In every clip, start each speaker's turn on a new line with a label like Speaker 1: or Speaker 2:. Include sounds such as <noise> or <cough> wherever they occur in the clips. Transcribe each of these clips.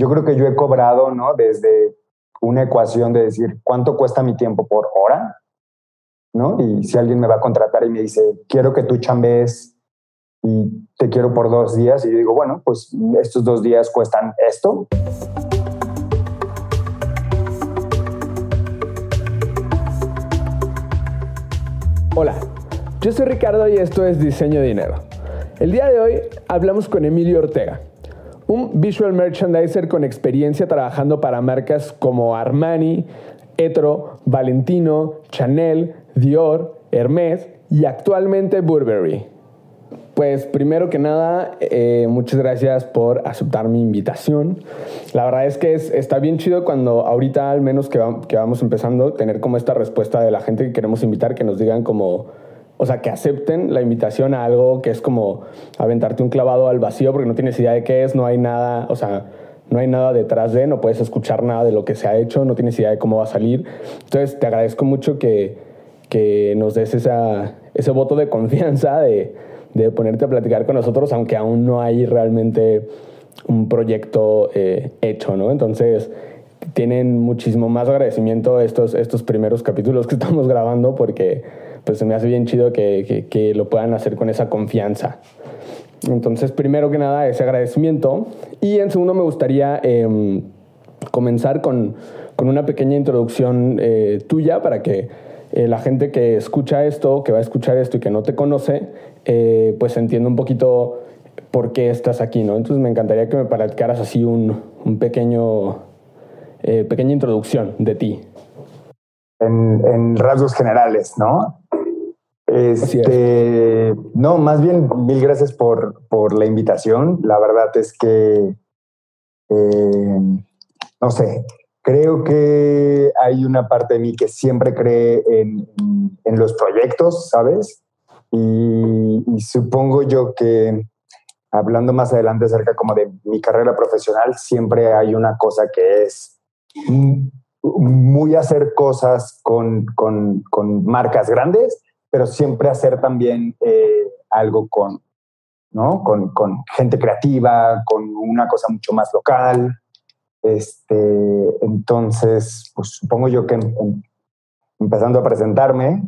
Speaker 1: yo creo que yo he cobrado, ¿no? Desde una ecuación de decir, ¿cuánto cuesta mi tiempo por hora? ¿No? Y si alguien me va a contratar y me dice, quiero que tú chambees y te quiero por dos días, y yo digo, bueno, pues estos dos días cuestan esto.
Speaker 2: Hola, yo soy Ricardo y esto es Diseño Dinero. El día de hoy hablamos con Emilio Ortega, un visual merchandiser con experiencia trabajando para marcas como Armani, Etro, Valentino, Chanel, Dior, Hermes y actualmente Burberry. Pues primero que nada, eh, muchas gracias por aceptar mi invitación. La verdad es que está bien chido cuando ahorita al menos que, que vamos empezando, tener como esta respuesta de la gente que queremos invitar, que nos digan como o sea, que acepten la invitación a algo que es como aventarte un clavado al vacío porque no tienes idea de qué es, no hay nada, o sea, no hay nada detrás de, no puedes escuchar nada de lo que se ha hecho, no tienes idea de cómo va a salir. Entonces, te agradezco mucho que, que nos des esa, ese voto de confianza de, de, ponerte a platicar con nosotros, aunque aún no hay realmente un proyecto eh, hecho, ¿no? Entonces, tienen muchísimo más agradecimiento estos, estos primeros capítulos que <laughs> estamos grabando porque pues me hace bien chido que, que, lo puedan hacer con esa confianza. Entonces, primero que nada, ese agradecimiento. Y en segundo, me gustaría em, comenzar con, con, una pequeña introducción eh, tuya para que eh, la gente que escucha esto, que va a escuchar esto y que no te conoce, eh, pues entienda un poquito por qué estás aquí, ¿no? Entonces, me encantaría que me platicaras así un, un pequeño, pequeña introducción de ti.
Speaker 1: En, en rasgos generales, ¿no? Este, no, más bien mil gracias por, por, la invitación. La verdad es que, eh, no sé, creo que hay una parte de mí que siempre cree en, en los proyectos, ¿sabes? Y, y, supongo yo que hablando más adelante acerca como de mi carrera profesional, siempre hay una cosa que es muy hacer cosas con, con, con marcas grandes pero siempre hacer también eh, algo con, ¿no? Con, con, gente creativa, con una cosa mucho más local. Este, entonces, pues supongo yo que empezando a presentarme,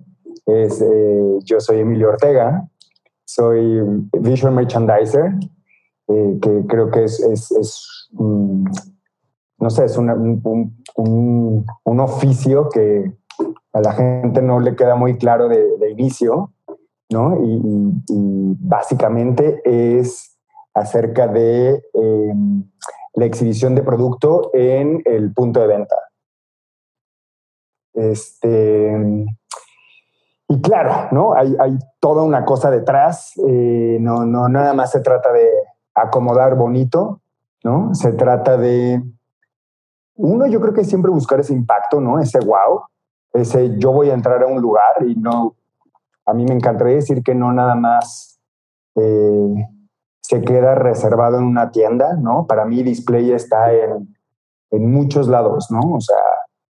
Speaker 1: es, eh, yo soy Emilio Ortega, soy visual merchandiser, eh, que creo que es, es, es no sé, es un, un, un, oficio que, a la gente no le queda muy claro de, inicio, ¿no? Y, básicamente es acerca de em, la exhibición de producto en el punto de venta. Este, y claro, ¿no? Hay, toda una cosa detrás, eh, no, no nada más se trata de acomodar bonito, ¿no? Se trata de, uno, yo creo que siempre buscar ese impacto, ¿no? Ese wow, ese yo voy a entrar a un lugar y no, a mí me encantaría decir que no nada más eh, se queda reservado en una tienda, ¿no? Para mí display está en, en muchos lados, ¿no? O sea,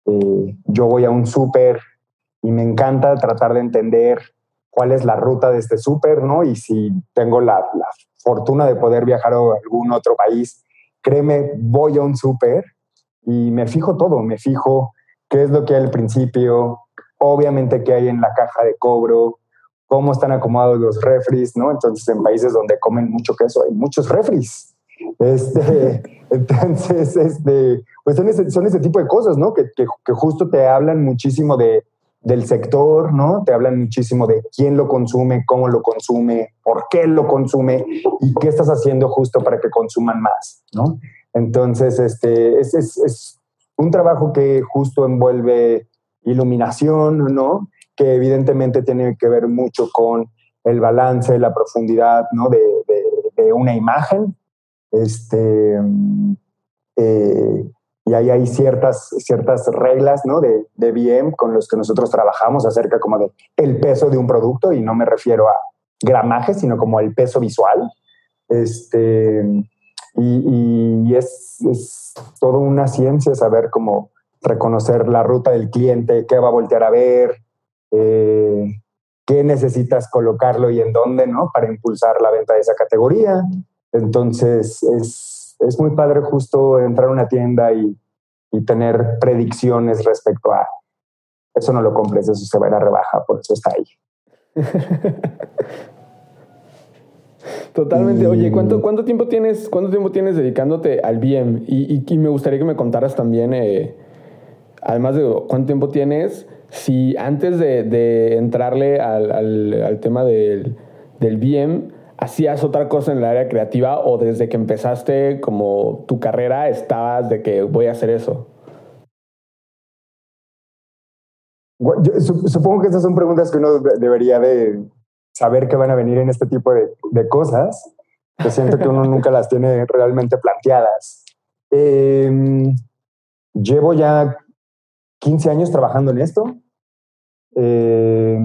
Speaker 1: eh, yo voy a un súper y me encanta tratar de entender cuál es la ruta de este súper, ¿no? Y si tengo la, la, fortuna de poder viajar a algún otro país, créeme, voy a un súper y me fijo todo, me fijo qué es lo que hay al principio, obviamente qué hay en la caja de cobro, cómo están acomodados los refris, ¿no? Entonces, en países donde comen mucho queso hay muchos refris. Este, <laughs> entonces, este, pues son ese, son ese tipo de cosas, ¿no? Que, que, que, justo te hablan muchísimo de, del sector, ¿no? Te hablan muchísimo de quién lo consume, cómo lo consume, por qué lo consume y qué estás haciendo justo para que consuman más, ¿no? Entonces, este, es, es, es un trabajo que justo envuelve iluminación, ¿no? Que evidentemente tiene que ver mucho con el balance, la profundidad, ¿no? De, una imagen. Este, eh, y ahí hay ciertas, ciertas reglas, ¿no? De, de BM con los que nosotros trabajamos acerca como de el peso de un producto y no me refiero a gramaje, sino como el peso visual. Este, y, es, es toda una ciencia saber cómo reconocer la ruta del cliente, qué va a voltear a ver, eh, qué necesitas colocarlo y en dónde, ¿no? Para impulsar la venta de esa categoría. Entonces, es, es muy padre justo entrar a una tienda y, y tener predicciones respecto a eso no lo compres, eso se va a ir a rebaja, por eso está ahí. <laughs>
Speaker 2: Totalmente. Oye, ¿cuánto, ¿cuánto, tiempo tienes, ¿cuánto tiempo tienes dedicándote al BM? Y, y, me gustaría que me contaras también, eh, además de cuánto tiempo tienes, si antes de, de entrarle al, al, al, tema del, del BM, hacías otra cosa en el área creativa o desde que empezaste como tu carrera estabas de que voy a hacer eso.
Speaker 1: Yo supongo que estas son preguntas que uno debería de saber que van a venir en este tipo de, de cosas. Yo siento que uno nunca las tiene realmente planteadas. Eh, llevo ya 15 años trabajando en esto. Eh,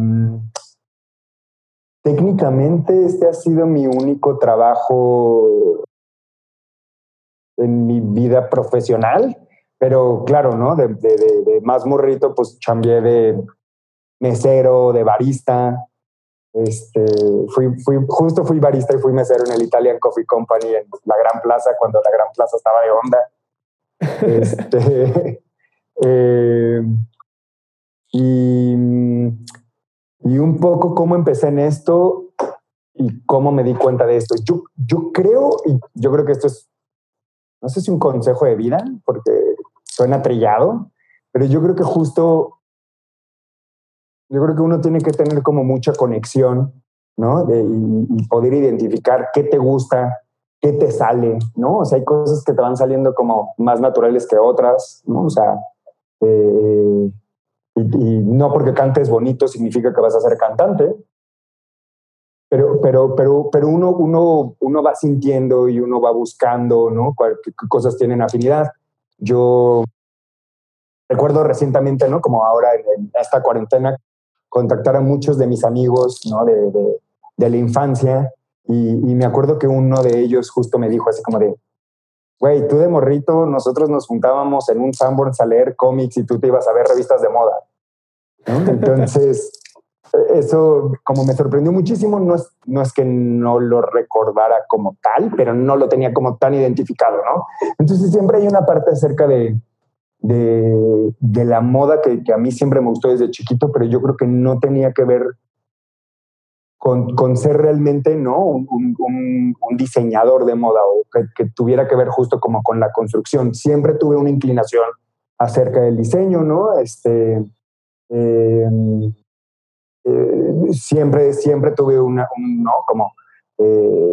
Speaker 1: técnicamente este ha sido mi único trabajo en mi vida profesional, pero claro, ¿no? De, de, de más morrito, pues chambié de mesero, de barista, este, fui, fui, justo fui barista y fui mesero en el Italian Coffee Company en la Gran Plaza, cuando la Gran Plaza estaba de onda. Este, <laughs> eh, y, y, un poco cómo empecé en esto y cómo me di cuenta de esto. Yo, yo creo, y yo creo que esto es, no sé si un consejo de vida, porque suena trillado, pero yo creo que justo yo creo que uno tiene que tener como mucha conexión, ¿no? De, y, y, poder identificar qué te gusta, qué te sale, ¿no? O sea, hay cosas que te van saliendo como más naturales que otras, ¿no? O sea, eh, y, y, no porque cantes bonito significa que vas a ser cantante, pero, pero, pero, pero uno, uno, uno va sintiendo y uno va buscando, ¿no? qué cosas tienen afinidad. Yo recuerdo recientemente, ¿no? Como ahora en esta cuarentena, contactar a muchos de mis amigos ¿no? de, de, de la infancia y, y, me acuerdo que uno de ellos justo me dijo así como de, güey, tú de morrito, nosotros nos juntábamos en un Sanborns a leer cómics y tú te ibas a ver revistas de moda. ¿no? <laughs> Entonces, eso como me sorprendió muchísimo, no es, no es que no lo recordara como tal, pero no lo tenía como tan identificado, ¿no? Entonces siempre hay una parte acerca de, de, de la moda que, a mí siempre me gustó desde chiquito, pero yo creo que no tenía que ver con, con ser realmente ¿no? Un, un, diseñador de moda o que, tuviera que ver justo como con la construcción. Siempre tuve una inclinación acerca del diseño, ¿no? Este, eh, eh, siempre, siempre tuve una, un, ¿no? como, eh,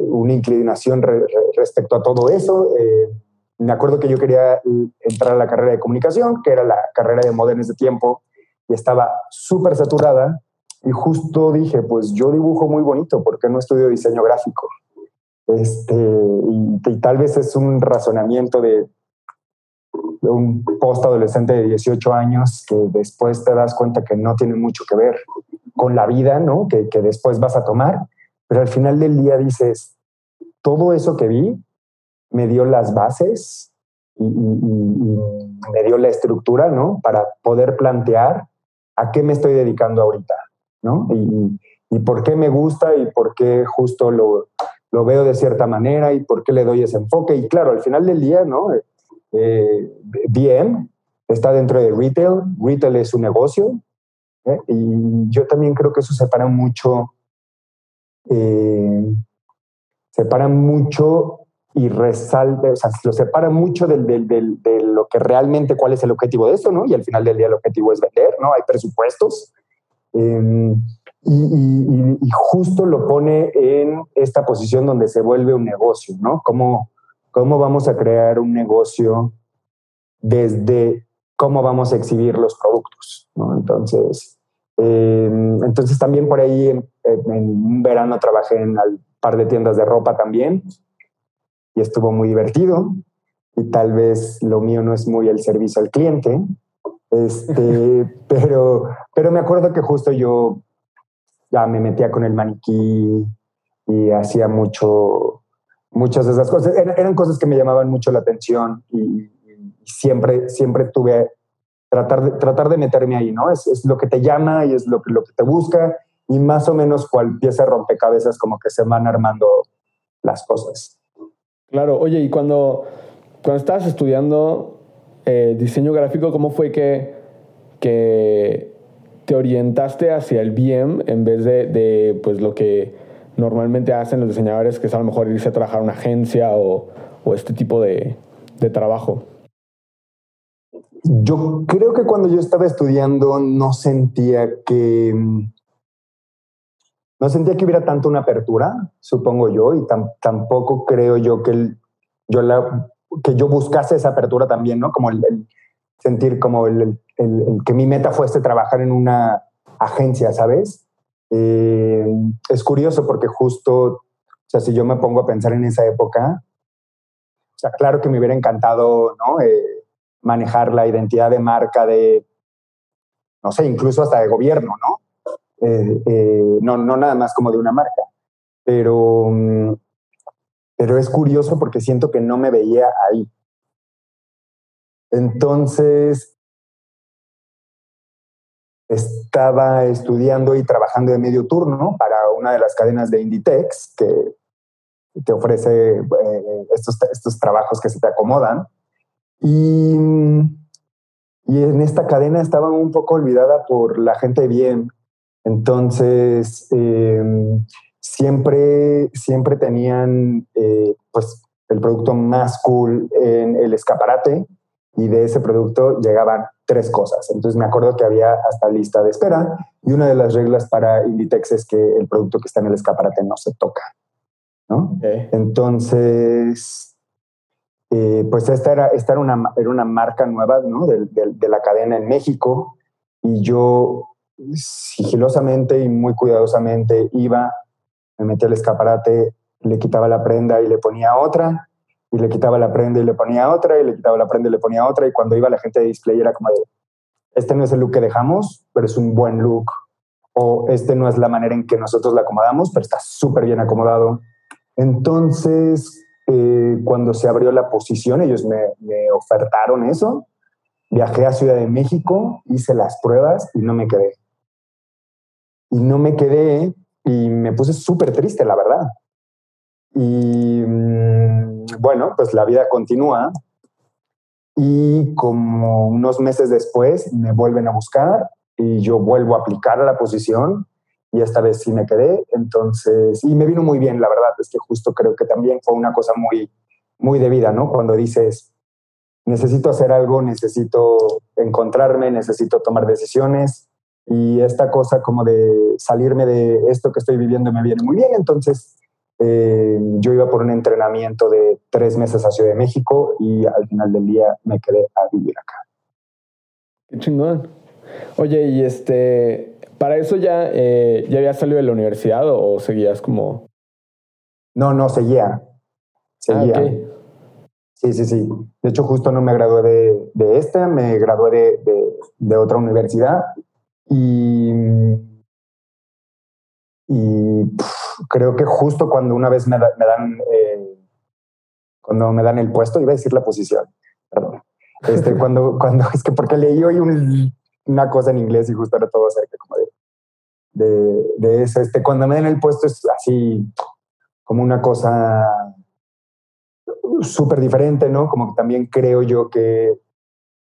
Speaker 1: una inclinación re, re, respecto a todo eso. Eh, me acuerdo que yo quería entrar a la carrera de comunicación, que era la carrera de moda en ese tiempo, y estaba súper saturada. Y justo dije, pues yo dibujo muy bonito, ¿por qué no estudio diseño gráfico? Este, y, y tal vez es un razonamiento de, de un post adolescente de 18 años que después te das cuenta que no tiene mucho que ver con la vida, ¿no? Que, que después vas a tomar, pero al final del día dices, todo eso que vi me dio las bases y, me dio la estructura, ¿no? Para poder plantear a qué me estoy dedicando ahorita, ¿no? Y, por qué me gusta y por qué justo lo, lo, veo de cierta manera y por qué le doy ese enfoque. Y claro, al final del día, ¿no? Eh, está dentro de retail, retail es un negocio, ¿eh? y yo también creo que eso separa mucho, eh, separa mucho y resalta, o sea, lo separa mucho del, del, del, de lo que realmente, cuál es el objetivo de esto, ¿no? Y al final del día el objetivo es vender, ¿no? Hay presupuestos. Eh, y, y, y, justo lo pone en esta posición donde se vuelve un negocio, ¿no? ¿Cómo, cómo vamos a crear un negocio desde cómo vamos a exhibir los productos, ¿no? Entonces, eh, entonces también por ahí en, en un verano trabajé en un par de tiendas de ropa también y estuvo muy divertido. Y tal vez lo mío no es muy el servicio al cliente, este, <laughs> pero, pero me acuerdo que justo yo ya me metía con el maniquí y hacía mucho, muchas de esas cosas. Eran, eran cosas que me llamaban mucho la atención y, y, siempre, siempre tuve tratar de, tratar de meterme ahí, ¿no? Es, es lo que te llama y es lo que, lo que te busca y más o menos cual pieza rompecabezas como que se van armando las cosas.
Speaker 2: Claro, oye, y cuando, cuando estabas estudiando eh, diseño gráfico, ¿cómo fue que, que te orientaste hacia el BIM en vez de, de pues, lo que normalmente hacen los diseñadores, que es a lo mejor irse a trabajar a una agencia o, o este tipo de, de trabajo?
Speaker 1: Yo creo que cuando yo estaba estudiando no sentía que no sentía que hubiera tanto una apertura, supongo yo, y tampoco creo yo que yo la, que yo buscase esa apertura también, ¿no? Como el, sentir como el, que mi meta fuese trabajar en una agencia, ¿sabes? Eh, es curioso porque justo, o sea, si yo me pongo a pensar en esa época, o sea, claro que me hubiera encantado, ¿no? Eh, manejar la identidad de marca de, no sé, incluso hasta de gobierno, ¿no? Eh, eh, no, no nada más como de una marca. Pero, mm, pero es curioso porque siento que no me veía ahí. Entonces, estaba estudiando y trabajando de medio turno para una de las cadenas de Inditex que te ofrece eh, estos, estos trabajos que se te acomodan. Y, y en esta cadena estaba un poco olvidada por la gente bien. Entonces, em, siempre, siempre tenían eh, pues, el producto más cool en el escaparate y de ese producto llegaban tres cosas. Entonces me acuerdo que había hasta lista de espera y una de las reglas para Inditex es que el producto que está en el escaparate no se toca. ¿no? Entonces, eh, pues esta era, esta era, una, era una marca nueva ¿no? de, de, la cadena en México y yo sigilosamente y muy cuidadosamente iba, me metía al escaparate, le quitaba la prenda y le ponía otra, y le quitaba la prenda y le ponía otra, y le quitaba la prenda y le ponía otra, y cuando iba la gente de display era como de, este no es el look que dejamos, pero es un buen look, o este no es la manera en que nosotros la acomodamos, pero está súper bien acomodado. Entonces, eh, cuando se abrió la posición, ellos me, ofertaron eso. Viajé a Ciudad de México, hice las pruebas y no me quedé. Y no me quedé y me puse súper triste, la verdad. Y mm, bueno, pues la vida continúa. Y como unos meses después me vuelven a buscar y yo vuelvo a aplicar la posición y esta vez sí me quedé. Entonces, y me vino muy bien, la verdad, es que justo creo que también fue una cosa muy, muy de vida, ¿no? Cuando dices, necesito hacer algo, necesito encontrarme, necesito tomar decisiones y esta cosa como de salirme de esto que estoy viviendo me viene muy bien. Entonces, eh, yo iba por un entrenamiento de tres meses a Ciudad de México y al final del día me quedé a vivir acá.
Speaker 2: Qué chingón. Oye, y este, ¿Para eso ya, eh, ya habías salido de la universidad o, seguías como...?
Speaker 1: No, no, seguía. Seguía. Ah, sí, sí, sí. De hecho, justo no me gradué de, de esta, me gradué de, de, otra universidad y, y creo que justo cuando una vez me, me dan, eh, cuando me dan el puesto, iba a decir la posición, perdón. Este, <laughs> cuando, cuando, es que porque leí hoy un una cosa en inglés y justo era todo acerca como de, de, de eso. Este, cuando me den el puesto es así como una cosa súper diferente, ¿no? Como que también creo yo que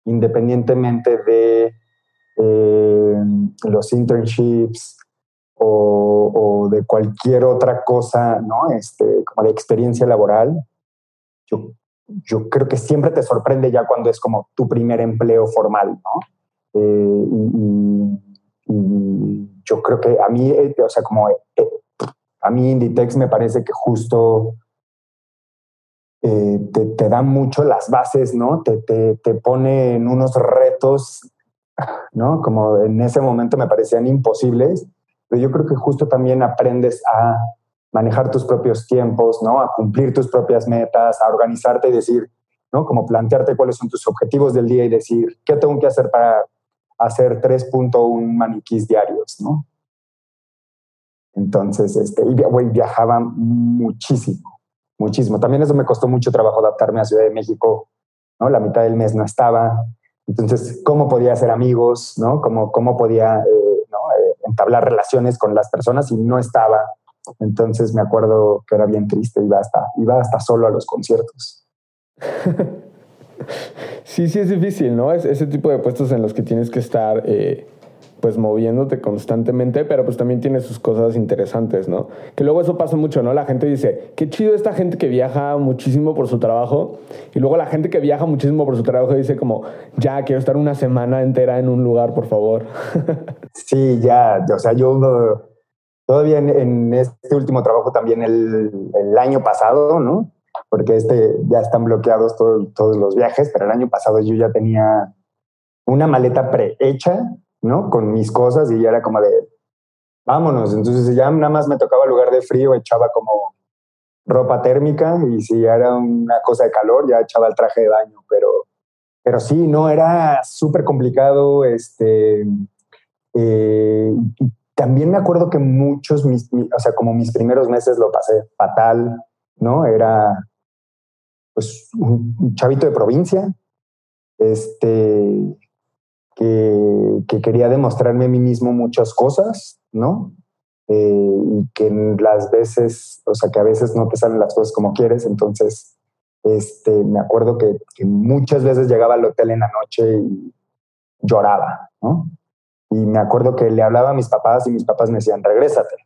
Speaker 1: independientemente de eh, los internships o, o, de cualquier otra cosa, ¿no? Este, como de experiencia laboral, yo, yo creo que siempre te sorprende ya cuando es como tu primer empleo formal, ¿no? Eh, y, yo creo que a mí, eh, o sea, como eh, a mí Inditex me parece que justo te, te, da mucho las bases, ¿no? Te, te, te pone en unos retos, ¿no? Como en ese momento me parecían imposibles, pero yo creo que justo también aprendes a manejar tus propios tiempos, ¿no? A cumplir tus propias metas, a organizarte y decir, ¿no? Como plantearte cuáles son tus objetivos del día y decir, ¿qué tengo que hacer para hacer 3.1 maniquís diarios, ¿no? Entonces, este, y güey, viajaba muchísimo, muchísimo. También eso me costó mucho trabajo adaptarme a Ciudad de México, ¿no? La mitad del mes no estaba. Entonces, ¿cómo podía hacer amigos, ¿no? ¿Cómo, cómo podía eh, ¿no? Eh, entablar relaciones con las personas si no estaba Entonces me acuerdo que era bien triste, iba hasta, iba hasta solo a los conciertos. <laughs>
Speaker 2: sí, sí es difícil, ¿no? Es ese tipo de puestos en los que tienes que estar eh, pues moviéndote constantemente, pero pues también tiene sus cosas interesantes, ¿no? Que luego eso pasa mucho, ¿no? La gente dice, qué chido esta gente que viaja muchísimo por su trabajo, y luego la gente que viaja muchísimo por su trabajo dice como, ya, quiero estar una semana entera en un lugar, por favor. <laughs>
Speaker 1: sí, ya, o sea, yo todavía en, este último trabajo también el, el, año pasado, ¿no? Porque este ya están bloqueados todos los viajes, pero el año pasado yo ya tenía una maleta prehecha ¿no? Con mis cosas y ya era como de, vámonos. Entonces ya nada más me tocaba lugar de frío, echaba como ropa térmica y si era una cosa de calor, ya echaba el traje de baño, pero, pero sí, no, era súper complicado, este, eh, también me acuerdo que muchos, mis, o sea, como mis primeros meses lo pasé fatal, ¿no? Era, pues, un chavito de provincia, este, que, quería demostrarme a mí mismo muchas cosas, ¿no? Eh, y que las veces, o sea, que a veces no te salen las cosas como quieres, entonces, este, me acuerdo que, muchas veces llegaba al hotel en la noche y lloraba, ¿no? Y me acuerdo que le hablaba a mis papás y mis papás me decían, regrésate.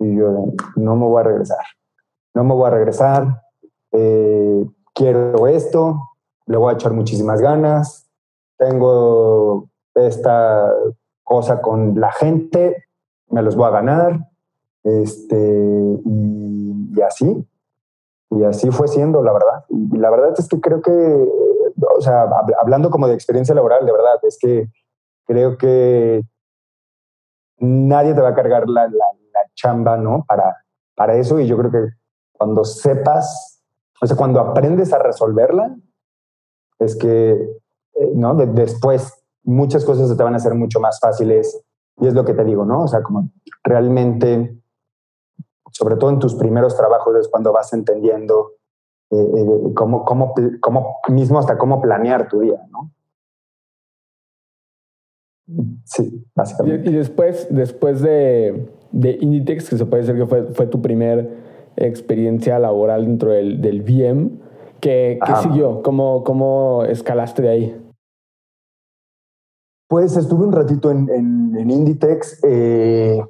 Speaker 1: Y yo, no me voy a regresar, no me voy a regresar, eh, quiero esto, le voy a echar muchísimas ganas, tengo esta cosa con la gente, me los voy a ganar, este, y, así, y así fue siendo, la verdad. Y la verdad es que creo que, o sea, hablando como de experiencia laboral, de verdad, es que creo que nadie te va a cargar la, la, chamba, ¿no? Para, para eso, y yo creo que cuando sepas, o sea, cuando aprendes a resolverla, es que ¿no? después muchas cosas se te van a hacer mucho más fáciles y es lo que te digo, ¿no? O sea, como realmente, sobre todo en tus primeros trabajos es cuando vas entendiendo eh, eh, cómo, cómo, cómo, mismo hasta cómo planear tu día, ¿no? Sí, básicamente.
Speaker 2: Y, después, después de, de Inditex, que se puede decir que fue, fue tu primer experiencia laboral dentro del, del VM, ¿qué, qué siguió? ¿Cómo, ¿Cómo escalaste de ahí?
Speaker 1: Pues estuve un ratito en, en, Inditex, eh,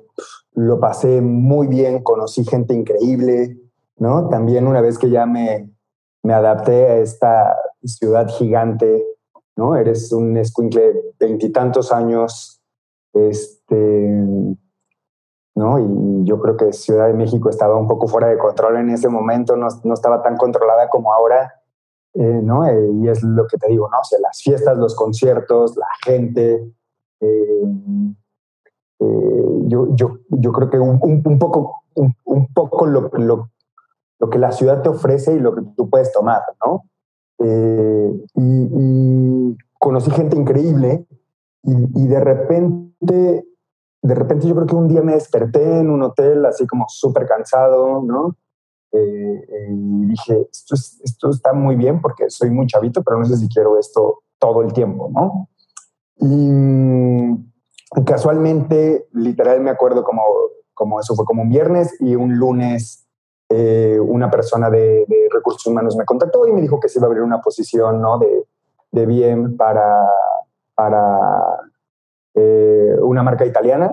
Speaker 1: lo pasé muy bien, conocí gente increíble, ¿no? También una vez que ya me, me adapté a esta ciudad gigante, ¿no? Eres un escuincle de veintitantos años, este, ¿no? Y yo creo que Ciudad de México estaba un poco fuera de control en ese momento, no, no estaba tan controlada como ahora. Eh, ¿no? Eh, y es lo que te digo, ¿no? O las fiestas, los conciertos, la gente. Eh, yo, yo, yo, creo que un, poco, un, poco lo, lo, lo, que la ciudad te ofrece y lo que tú puedes tomar, ¿no? Y, conocí gente increíble y, y de repente, de repente yo creo que un día me desperté en un hotel así como súper cansado, ¿no? Eh, y dije, esto, esto está muy bien porque soy muy chavito, pero no sé si quiero esto todo el tiempo, ¿no? Y casualmente, literal me acuerdo como, como eso fue como un viernes y un lunes eh, una persona de, recursos humanos me contactó y me dijo que se iba a abrir una posición ¿no? de, de bien para, para eh, una marca italiana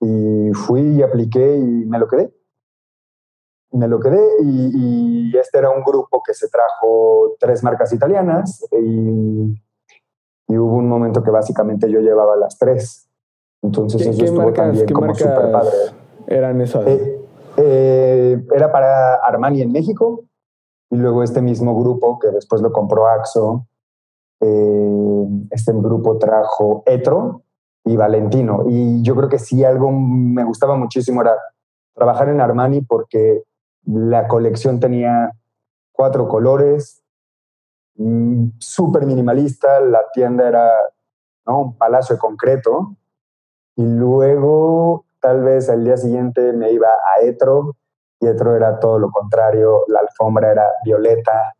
Speaker 1: y fui y apliqué y me lo quedé me lo quedé y, este era un grupo que se trajo tres marcas italianas y, hubo un momento que básicamente yo llevaba las tres. Entonces eso estuvo también como súper padre.
Speaker 2: Eran esas.
Speaker 1: Eh, eh, era para Armani en México y luego este mismo grupo que después lo compró Axo. Eh, este grupo trajo Etro y Valentino. Y yo creo que sí algo me gustaba muchísimo era trabajar en Armani porque la colección tenía cuatro colores, mm, súper minimalista, la tienda era un palacio de concreto. Y luego, tal vez al día siguiente me iba a Etro, y Etro era todo lo contrario, la alfombra era violeta,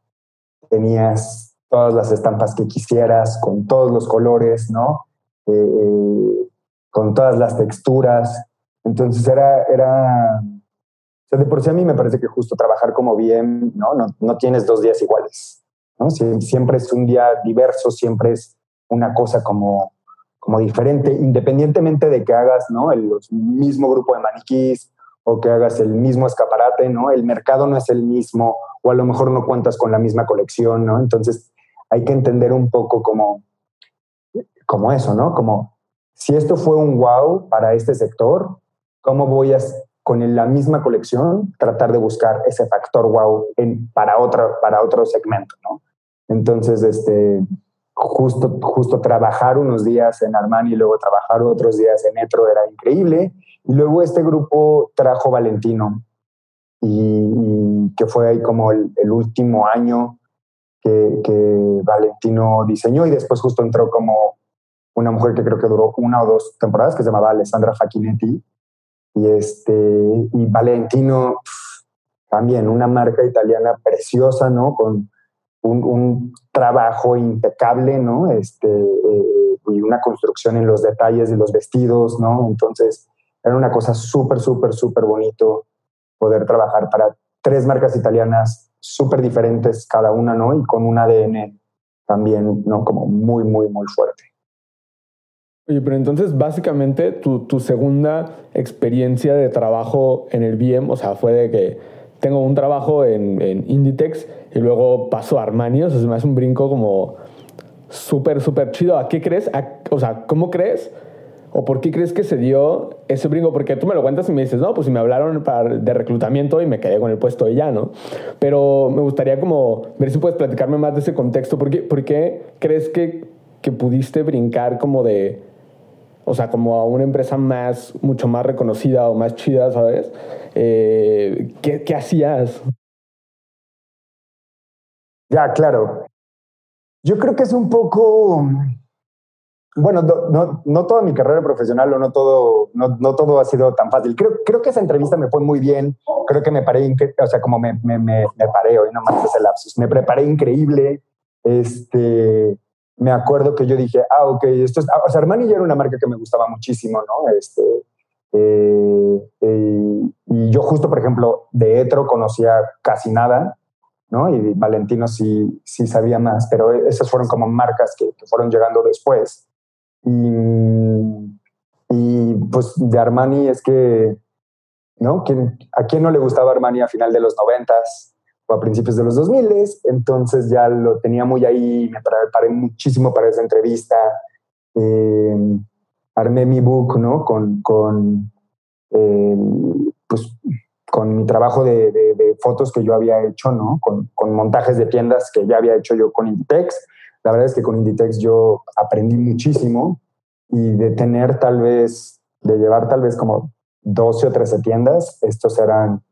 Speaker 1: tenías todas las estampas que quisieras, con todos los colores, ¿no? Eh, eh, con todas las texturas. Entonces era, era, o sea, de por sí a mí me parece que justo trabajar como bien, ¿no? No, no tienes dos días iguales, ¿no? siempre es un día diverso, siempre es una cosa como, como diferente, independientemente de que hagas, ¿no? El, mismo grupo de maniquís o que hagas el mismo escaparate, ¿no? El mercado no es el mismo o a lo mejor no cuentas con la misma colección, ¿no? Entonces hay que entender un poco como, como eso, ¿no? Como si esto fue un wow para este sector, ¿cómo voy a, con la misma colección, tratar de buscar ese factor wow en, para, otra, para otro segmento, ¿no? Entonces, este, justo, justo trabajar unos días en Armani y luego trabajar otros días en Etro era increíble. Y luego este grupo trajo Valentino, y, que fue ahí como el, último año que, que, Valentino diseñó y después justo entró como una mujer que creo que duró una o dos temporadas que se llamaba Alessandra Facchinetti y este y Valentino también una marca italiana preciosa no con un, trabajo impecable no este eh, y una construcción en los detalles de los vestidos no entonces era una cosa súper súper súper bonito poder trabajar para tres marcas italianas súper diferentes cada una, ¿no? Y con un ADN también, ¿no? Como muy, muy, muy fuerte.
Speaker 2: Oye, pero entonces básicamente tu, tu segunda experiencia de trabajo en el BM, o sea, fue de que tengo un trabajo en, en Inditex y luego paso a Armani, o sea, se me hace un brinco como súper, súper chido. ¿A qué crees? o sea, ¿cómo crees? ¿O por qué crees que se dio ese brinco? Porque tú me lo cuentas y me dices, no, pues si me hablaron de reclutamiento y me quedé con el puesto y ya, ¿no? Pero me gustaría como ver si puedes platicarme más de ese contexto. ¿Por qué, por qué crees que, que pudiste brincar como de, o sea, como a una empresa más, mucho más reconocida o más chida, ¿sabes? Eh, ¿qué, ¿Qué hacías?
Speaker 1: Ya, claro. Yo creo que es un poco bueno, no, no, toda mi carrera profesional o no todo, no, no, todo ha sido tan fácil. Creo, creo que esa entrevista me fue muy bien. Creo que me paré, o sea, como me, me, me, me paré hoy, nomás ese lapsus. Me preparé increíble. Este, me acuerdo que yo dije, ah, ok, esto es, ah, o sea, Armani ya era una marca que me gustaba muchísimo, ¿no? Este, eh, eh, y yo justo, por ejemplo, de Etro conocía casi nada, ¿no? Y Valentino sí, sí sabía más, pero esas fueron como marcas que, fueron llegando después. Y, y pues de Armani es que, ¿no? ¿A quién no le gustaba Armani a final de los noventas a principios de los 2000? Entonces ya lo tenía muy ahí, me preparé muchísimo para esa entrevista. Eh, armé mi book, ¿no? Con, con, pues, con mi trabajo de, de, de, fotos que yo había hecho, ¿no? Con, con montajes de tiendas que ya había hecho yo con Inditex la verdad es que con Inditex yo aprendí muchísimo y de tener tal vez, de llevar tal vez como 12 o 13 tiendas, estos eran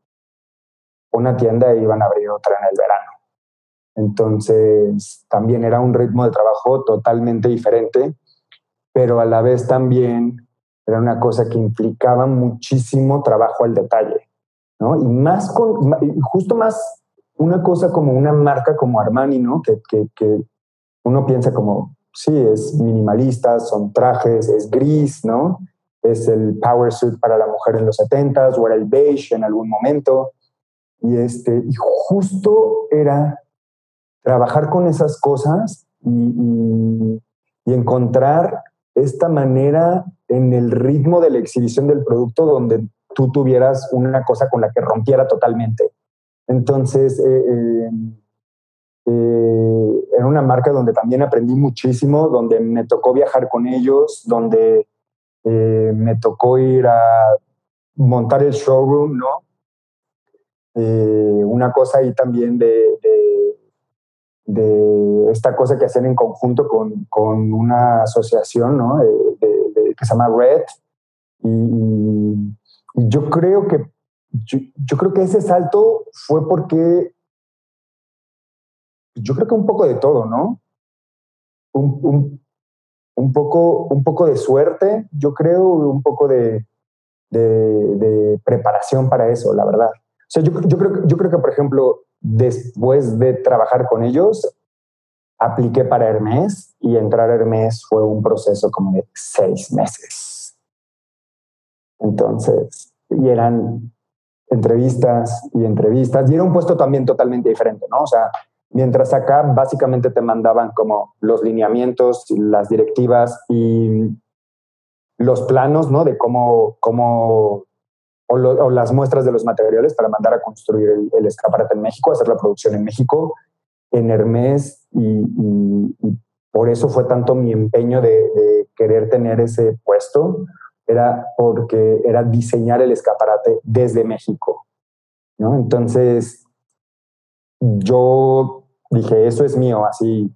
Speaker 1: una tienda e iban a abrir otra en el verano. Entonces, también era un ritmo de trabajo totalmente diferente, pero a la vez también era una cosa que implicaba muchísimo trabajo al detalle, ¿no? Y más con, justo más una cosa como una marca como Armani, ¿no? Que, que, uno piensa como, sí, es minimalista, son trajes, es gris, ¿no? Es el power suit para la mujer en los 70s o era el beige en algún momento. Y, este, y justo era trabajar con esas cosas y, y encontrar esta manera en el ritmo de la exhibición del producto donde tú tuvieras una cosa con la que rompiera totalmente. Entonces, eh, eh, eh, en una marca donde también aprendí muchísimo, donde me tocó viajar con ellos, donde eh, me tocó ir a montar el showroom, ¿no? Eh, una cosa ahí también de, de, esta cosa que hacen en conjunto con, con una asociación, ¿no? que se llama Red. Y, yo creo que yo creo que ese salto fue porque yo creo que un poco de todo, ¿no? Un, poco, un poco de suerte, yo creo, un poco de, preparación para eso, la verdad. O sea, yo, creo, yo creo que, por ejemplo, después de trabajar con ellos, apliqué para Hermes y entrar a Hermes fue un proceso como de seis meses. Entonces, y eran entrevistas y entrevistas, y era un puesto también totalmente diferente, ¿no? O sea, mientras acá básicamente te mandaban como los lineamientos, las directivas y los planos, ¿no? De cómo, cómo o, las muestras de los materiales para mandar a construir el, escaparate en México, hacer la producción en México, en Hermes, y, por eso fue tanto mi empeño de, querer tener ese puesto, era porque era diseñar el escaparate desde México, ¿no? Entonces, yo dije, eso es mío, así,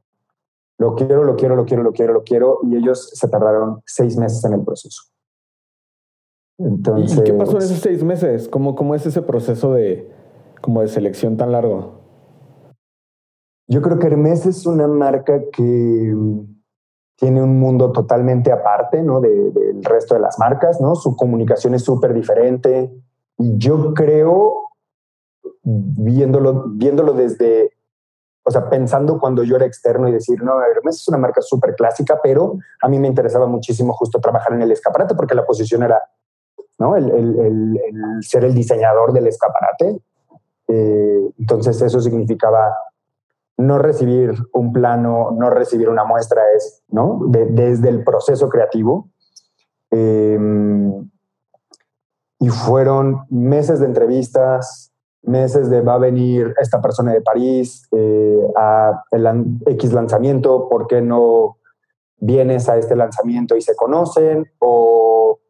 Speaker 1: lo quiero, lo quiero, lo quiero, lo quiero, lo quiero, y ellos se tardaron seis meses en el proceso.
Speaker 2: Entonces, ¿Y qué pasó en esos seis meses? ¿Cómo, cómo es ese proceso de, como de selección tan largo?
Speaker 1: Yo creo que Hermes es una marca que tiene un mundo totalmente aparte ¿no? del resto de las marcas, ¿no? Su comunicación es súper diferente. Y yo creo, viéndolo, viéndolo desde, o sea, pensando cuando yo era externo y decir, no, Hermes es una marca súper clásica, pero a mí me interesaba muchísimo justo trabajar en el escaparate porque la posición era ¿no? El, ser el diseñador del escaparate. Eh, entonces eso significaba no recibir un plano, no recibir una muestra, es, ¿no? desde el proceso creativo. Em, y fueron meses de entrevistas, meses de va a venir esta persona de París eh, a el X lanzamiento, ¿por qué no vienes a este lanzamiento y se conocen? O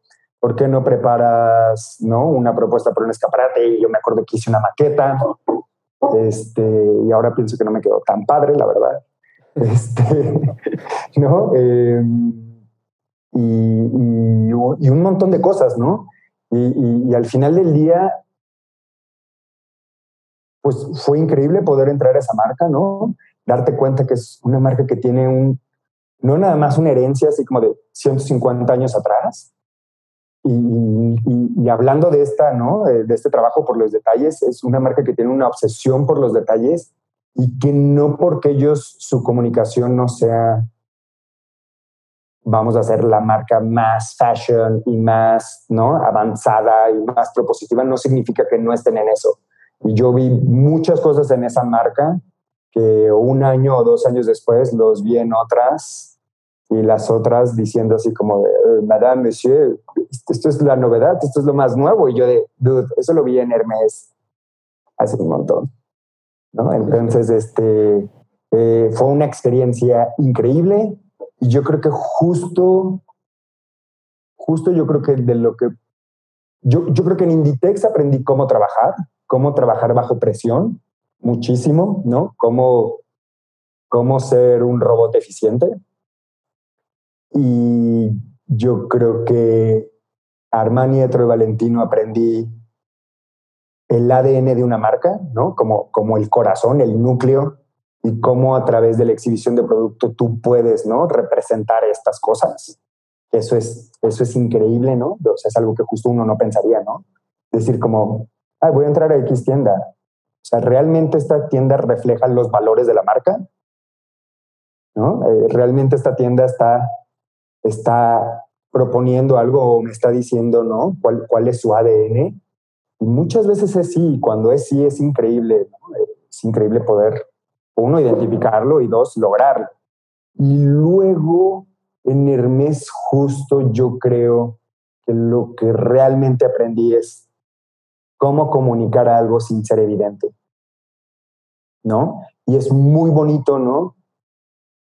Speaker 1: ¿por qué no preparas ¿no? una propuesta para un escaparate? Y yo me acuerdo que hice una maqueta, este, y ahora pienso que no me quedó tan padre, la verdad. <laughs> Este, ¿no? Em, y, un montón de cosas, ¿no? Y, al final del día, pues fue increíble poder entrar a esa marca, ¿no? Darte cuenta que es una marca que tiene un, no nada más una herencia así como de 150 años atrás, y, hablando de esta, ¿no? De, este trabajo por los detalles, es una marca que tiene una obsesión por los detalles y que no porque ellos su comunicación no sea, vamos a hacer la marca más fashion y más, ¿no? Avanzada y más propositiva, no significa que no estén en eso. Y yo vi muchas cosas en esa marca que un año o dos años después los vi en otras y las otras diciendo así como eh, Madame, Monsieur, esto es la novedad, esto es lo más nuevo. Y yo de, dude, eso lo vi en Hermes hace un montón. ¿no? Entonces, este, eh, fue una experiencia increíble y yo creo que justo, justo yo creo que de lo que, yo, yo creo que en Inditex aprendí cómo trabajar, cómo trabajar bajo presión, muchísimo, ¿no? Cómo, cómo ser un robot eficiente y yo creo que Armani, Etro y Valentino aprendí el ADN de una marca, ¿no? Como, como el corazón, el núcleo, y cómo a través de la exhibición de producto tú puedes, ¿no? Representar estas cosas. Eso es, eso es increíble, ¿no? O sea, es algo que justo uno no pensaría, ¿no? Decir como, Ay, voy a entrar a X tienda. O sea, ¿realmente esta tienda refleja los valores de la marca? ¿No? Eh, ¿Realmente esta tienda está está proponiendo algo o me está diciendo, ¿no? ¿Cuál, cuál es su ADN? Y muchas veces es sí, cuando es sí es increíble, es increíble poder, uno, identificarlo y dos, lograrlo. Y luego, en Hermes, justo yo creo que lo que realmente aprendí es cómo comunicar algo sin ser evidente. ¿No? Y es muy bonito, ¿no?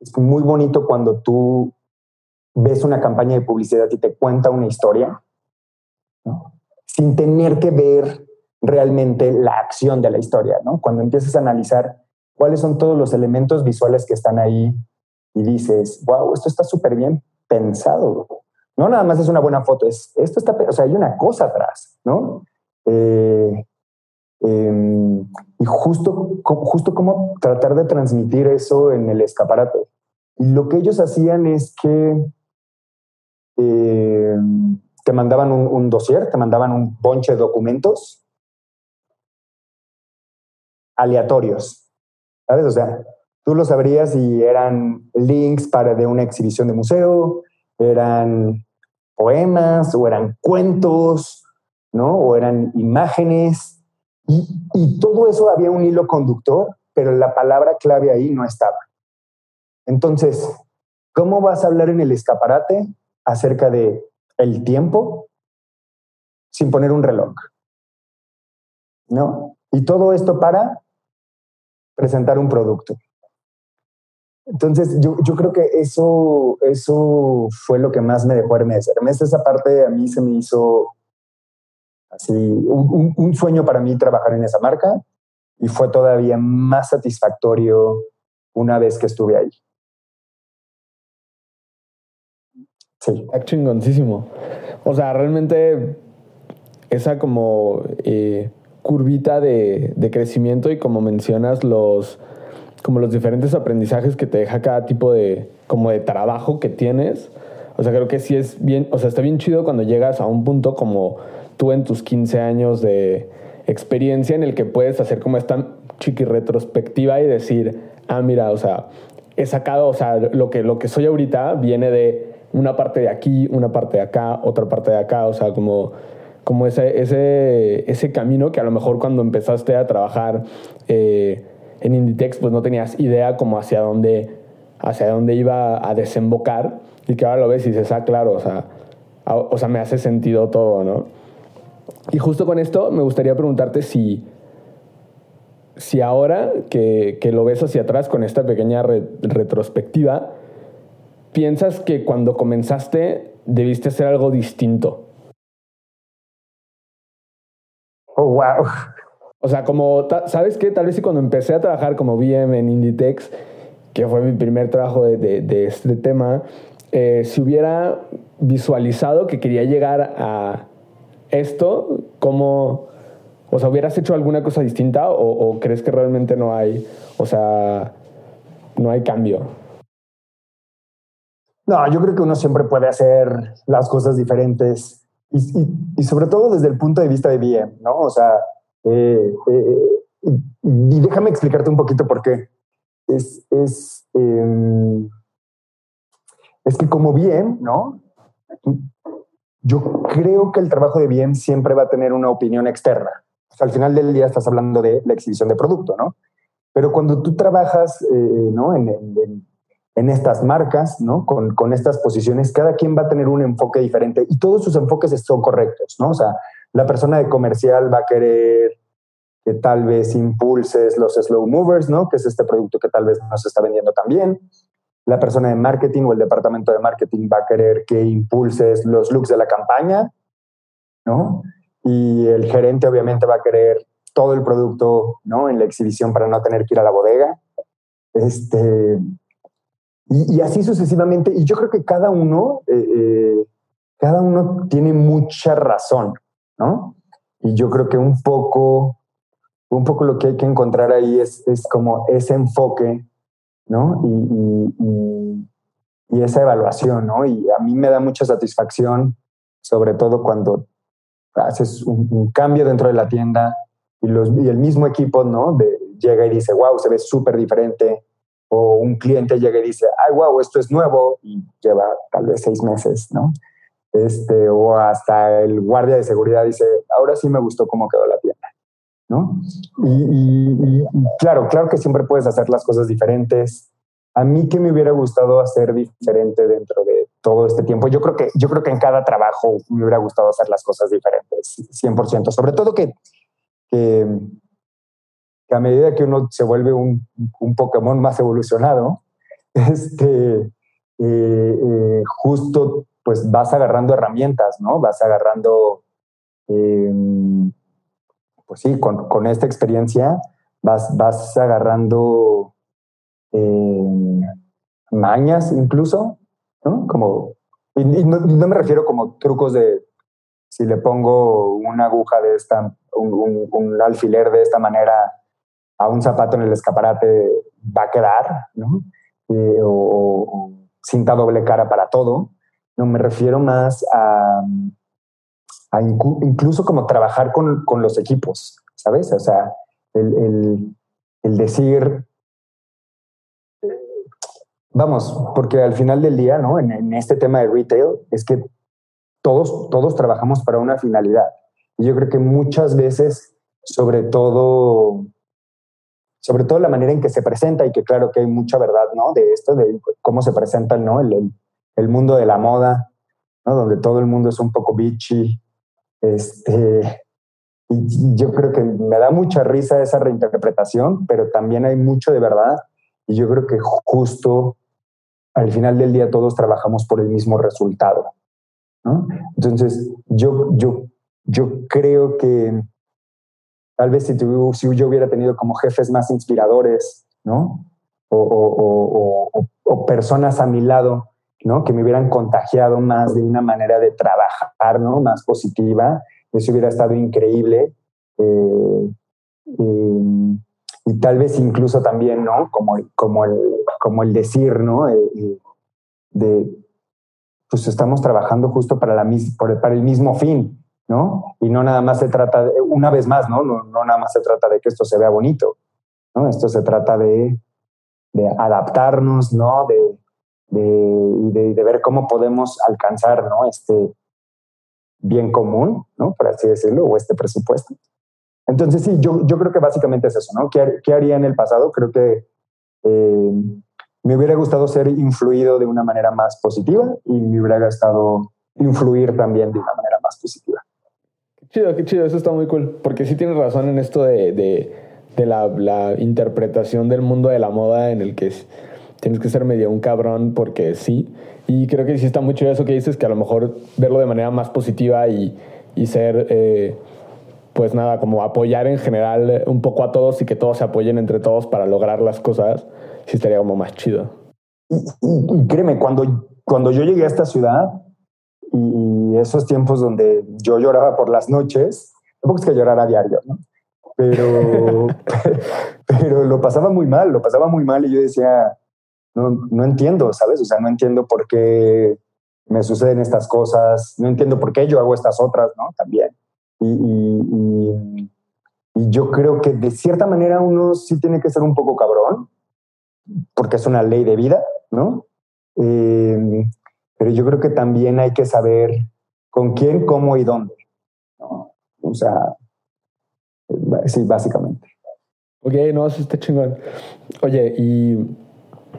Speaker 1: Es muy bonito cuando tú ves una campaña de publicidad y te cuenta una historia, sin tener que ver realmente la acción de la historia, ¿no? Cuando empiezas a analizar cuáles son todos los elementos visuales que están ahí y dices, wow, esto está súper bien pensado. No nada más es una buena foto, es, esto está, o sea, hay una cosa atrás, ¿no? Eh, em, y justo, justo cómo tratar de transmitir eso en el escaparate. Y lo que ellos hacían es que eh, te mandaban un, dossier, te mandaban un bonche de documentos aleatorios, ¿sabes? O sea, tú lo sabrías si eran links para de una exhibición de museo, eran poemas o eran cuentos, ¿no? O eran imágenes. Y, y todo eso había un hilo conductor, pero la palabra clave ahí no estaba. Entonces, ¿cómo vas a hablar en el escaparate acerca de el tiempo sin poner un reloj? ¿No? Y todo esto para presentar un producto. Entonces, yo, yo, creo que eso, eso fue lo que más me dejó Hermes. Hermes, esa parte a mí se me hizo así un, un, sueño para mí trabajar en esa marca y fue todavía más satisfactorio una vez que estuve ahí.
Speaker 2: Sí. Está chingoncísimo. O sea, realmente esa como eh, curvita de, de, crecimiento y como mencionas los como los diferentes aprendizajes que te deja cada tipo de como de trabajo que tienes. O sea, creo que sí es bien, o sea, está bien chido cuando llegas a un punto como tú en tus 15 años de experiencia en el que puedes hacer como esta chiqui retrospectiva y decir, ah, mira, o sea, he sacado, o sea, lo que, lo que soy ahorita viene de una parte de aquí, una parte de acá, otra parte de acá, o sea, como, como ese, ese, ese camino que a lo mejor cuando empezaste a trabajar eh, en Inditex, pues no tenías idea como hacia dónde, hacia dónde iba a desembocar y que ahora lo ves y dices, ah, claro, o sea, o sea, me hace sentido todo, ¿no? Y justo con esto me gustaría preguntarte si, si ahora que, que lo ves hacia atrás con esta pequeña retrospectiva, piensas que cuando comenzaste debiste hacer algo distinto.
Speaker 1: Oh, wow.
Speaker 2: O sea, como, ¿sabes qué? Tal vez si cuando empecé a trabajar como VM en Inditex, que fue mi primer trabajo de, de, de este tema, eh, si hubiera visualizado que quería llegar a, esto, ¿cómo, o sea, hubieras hecho alguna cosa distinta o, crees que realmente no hay, o sea, no hay cambio?
Speaker 1: No, yo creo que uno siempre puede hacer las cosas diferentes y, sobre todo desde el punto de vista de bien, ¿no? O sea, eh, eh, déjame explicarte un poquito por qué. Es, es, em, es que como bien, ¿no? yo creo que el trabajo de bien siempre va a tener una opinión externa. al final del día estás hablando de la exhibición de producto, ¿no? Pero cuando tú trabajas eh, ¿no? en, en, estas marcas, ¿no? Con, con, estas posiciones, cada quien va a tener un enfoque diferente y todos sus enfoques son correctos, ¿no? O sea, la persona de comercial va a querer que tal vez impulses los slow movers, ¿no? Que es este producto que tal vez no se está vendiendo tan bien la persona de marketing o el departamento de marketing va a querer que impulses los looks de la campaña, ¿no? Y el gerente obviamente va a querer todo el producto, ¿no? En la exhibición para no tener que ir a la bodega. Este, y, así sucesivamente. Y yo creo que cada uno, eh, eh, cada uno tiene mucha razón, ¿no? Y yo creo que un poco, un poco lo que hay que encontrar ahí es, es como ese enfoque ¿no? Y, esa evaluación, ¿no? Y a mí me da mucha satisfacción, sobre todo cuando haces un, cambio dentro de la tienda y, los, y el mismo equipo, ¿no? De, llega y dice, wow, se ve súper diferente. O un cliente llega y dice, ay, wow, esto es nuevo y lleva tal vez seis meses, ¿no? Este, o hasta el guardia de seguridad dice, ahora sí me gustó cómo quedó la tienda. ¿no? Y, claro, claro que siempre puedes hacer las cosas diferentes. A mí que me hubiera gustado hacer diferente dentro de todo este tiempo. Yo creo que, yo creo que en cada trabajo me hubiera gustado hacer las cosas diferentes, 100%. Sobre todo que, que, a medida que uno se vuelve un, un Pokémon más evolucionado, <laughs> este, eh, eh, justo pues vas agarrando herramientas, ¿no? Vas agarrando... Eh, pues sí, con, esta experiencia vas, vas agarrando eh, mañas incluso, ¿no? Como, y, no, me refiero como trucos de si le pongo una aguja de esta, un, alfiler de esta manera a un zapato en el escaparate, va a quedar, ¿no? Eh, o, cinta doble cara para todo. No, me refiero más a, incluso como trabajar con, con, los equipos, ¿sabes? O sea, el, el, decir, vamos, porque al final del día, ¿no? En, en, este tema de retail, es que todos, todos trabajamos para una finalidad. Y yo creo que muchas veces, sobre todo, sobre todo la manera en que se presenta, y que claro que hay mucha verdad, ¿no? De esto, de cómo se presenta, ¿no? El, el, mundo de la moda, ¿no? Donde todo el mundo es un poco bitchy. Este, y yo creo que me da mucha risa esa reinterpretación, pero también hay mucho de verdad. Y yo creo que justo al final del día todos trabajamos por el mismo resultado. ¿no? Entonces, yo, yo, yo creo que tal vez si, si yo hubiera tenido como jefes más inspiradores, ¿no? O, o, personas a mi lado, ¿no? Que me hubieran contagiado más de una manera de trabajar, ¿no? Más positiva, eso hubiera estado increíble. Eh, y, tal vez incluso también, ¿no? Como, como, el, como el decir, ¿no? Eh, eh, de, pues estamos trabajando justo para, la, para el mismo fin, Y no nada más se trata, una vez más, ¿no? ¿no? Nada más se trata de que esto se vea bonito, ¿no? Esto se trata de, adaptarnos, ¿no? De, de, de, de, ver cómo podemos alcanzar, ¿no? Este bien común, ¿no? Por así decirlo, o este presupuesto. Entonces, sí, yo, yo creo que básicamente es eso, ¿no? ¿Qué, qué haría en el pasado? Creo que eh, me hubiera gustado ser influido de una manera más positiva y me hubiera gustado influir también de una manera más positiva.
Speaker 2: Chido, qué chido, eso está muy cool, porque sí tienes razón en esto de, de, de la, la, interpretación del mundo de la moda en el que tienes que ser medio un cabrón porque sí, y creo que sí está muy chido eso que dices, que a lo mejor verlo de manera más positiva y, y ser... Eh, pues nada, como apoyar en general un poco a todos y que todos se apoyen entre todos para lograr las cosas sí estaría como más chido.
Speaker 1: Y, créeme, cuando, cuando yo llegué a esta ciudad y esos tiempos donde yo lloraba por las noches, tampoco es que llorara a diario, ¿no? Pero, <laughs> pero lo pasaba muy mal, lo pasaba muy mal y yo decía, no, no entiendo, ¿sabes? O sea, no entiendo por qué me suceden estas cosas, no entiendo por qué yo hago estas otras, ¿no? También. Y, y, y, yo creo que de cierta manera uno sí tiene que ser un poco cabrón porque es una ley de vida, ¿no? Eh, pero yo creo que también hay que saber con quién, cómo y dónde. ¿no? O sea, sí, básicamente.
Speaker 2: Ok, no, eso está chingón. Oye, y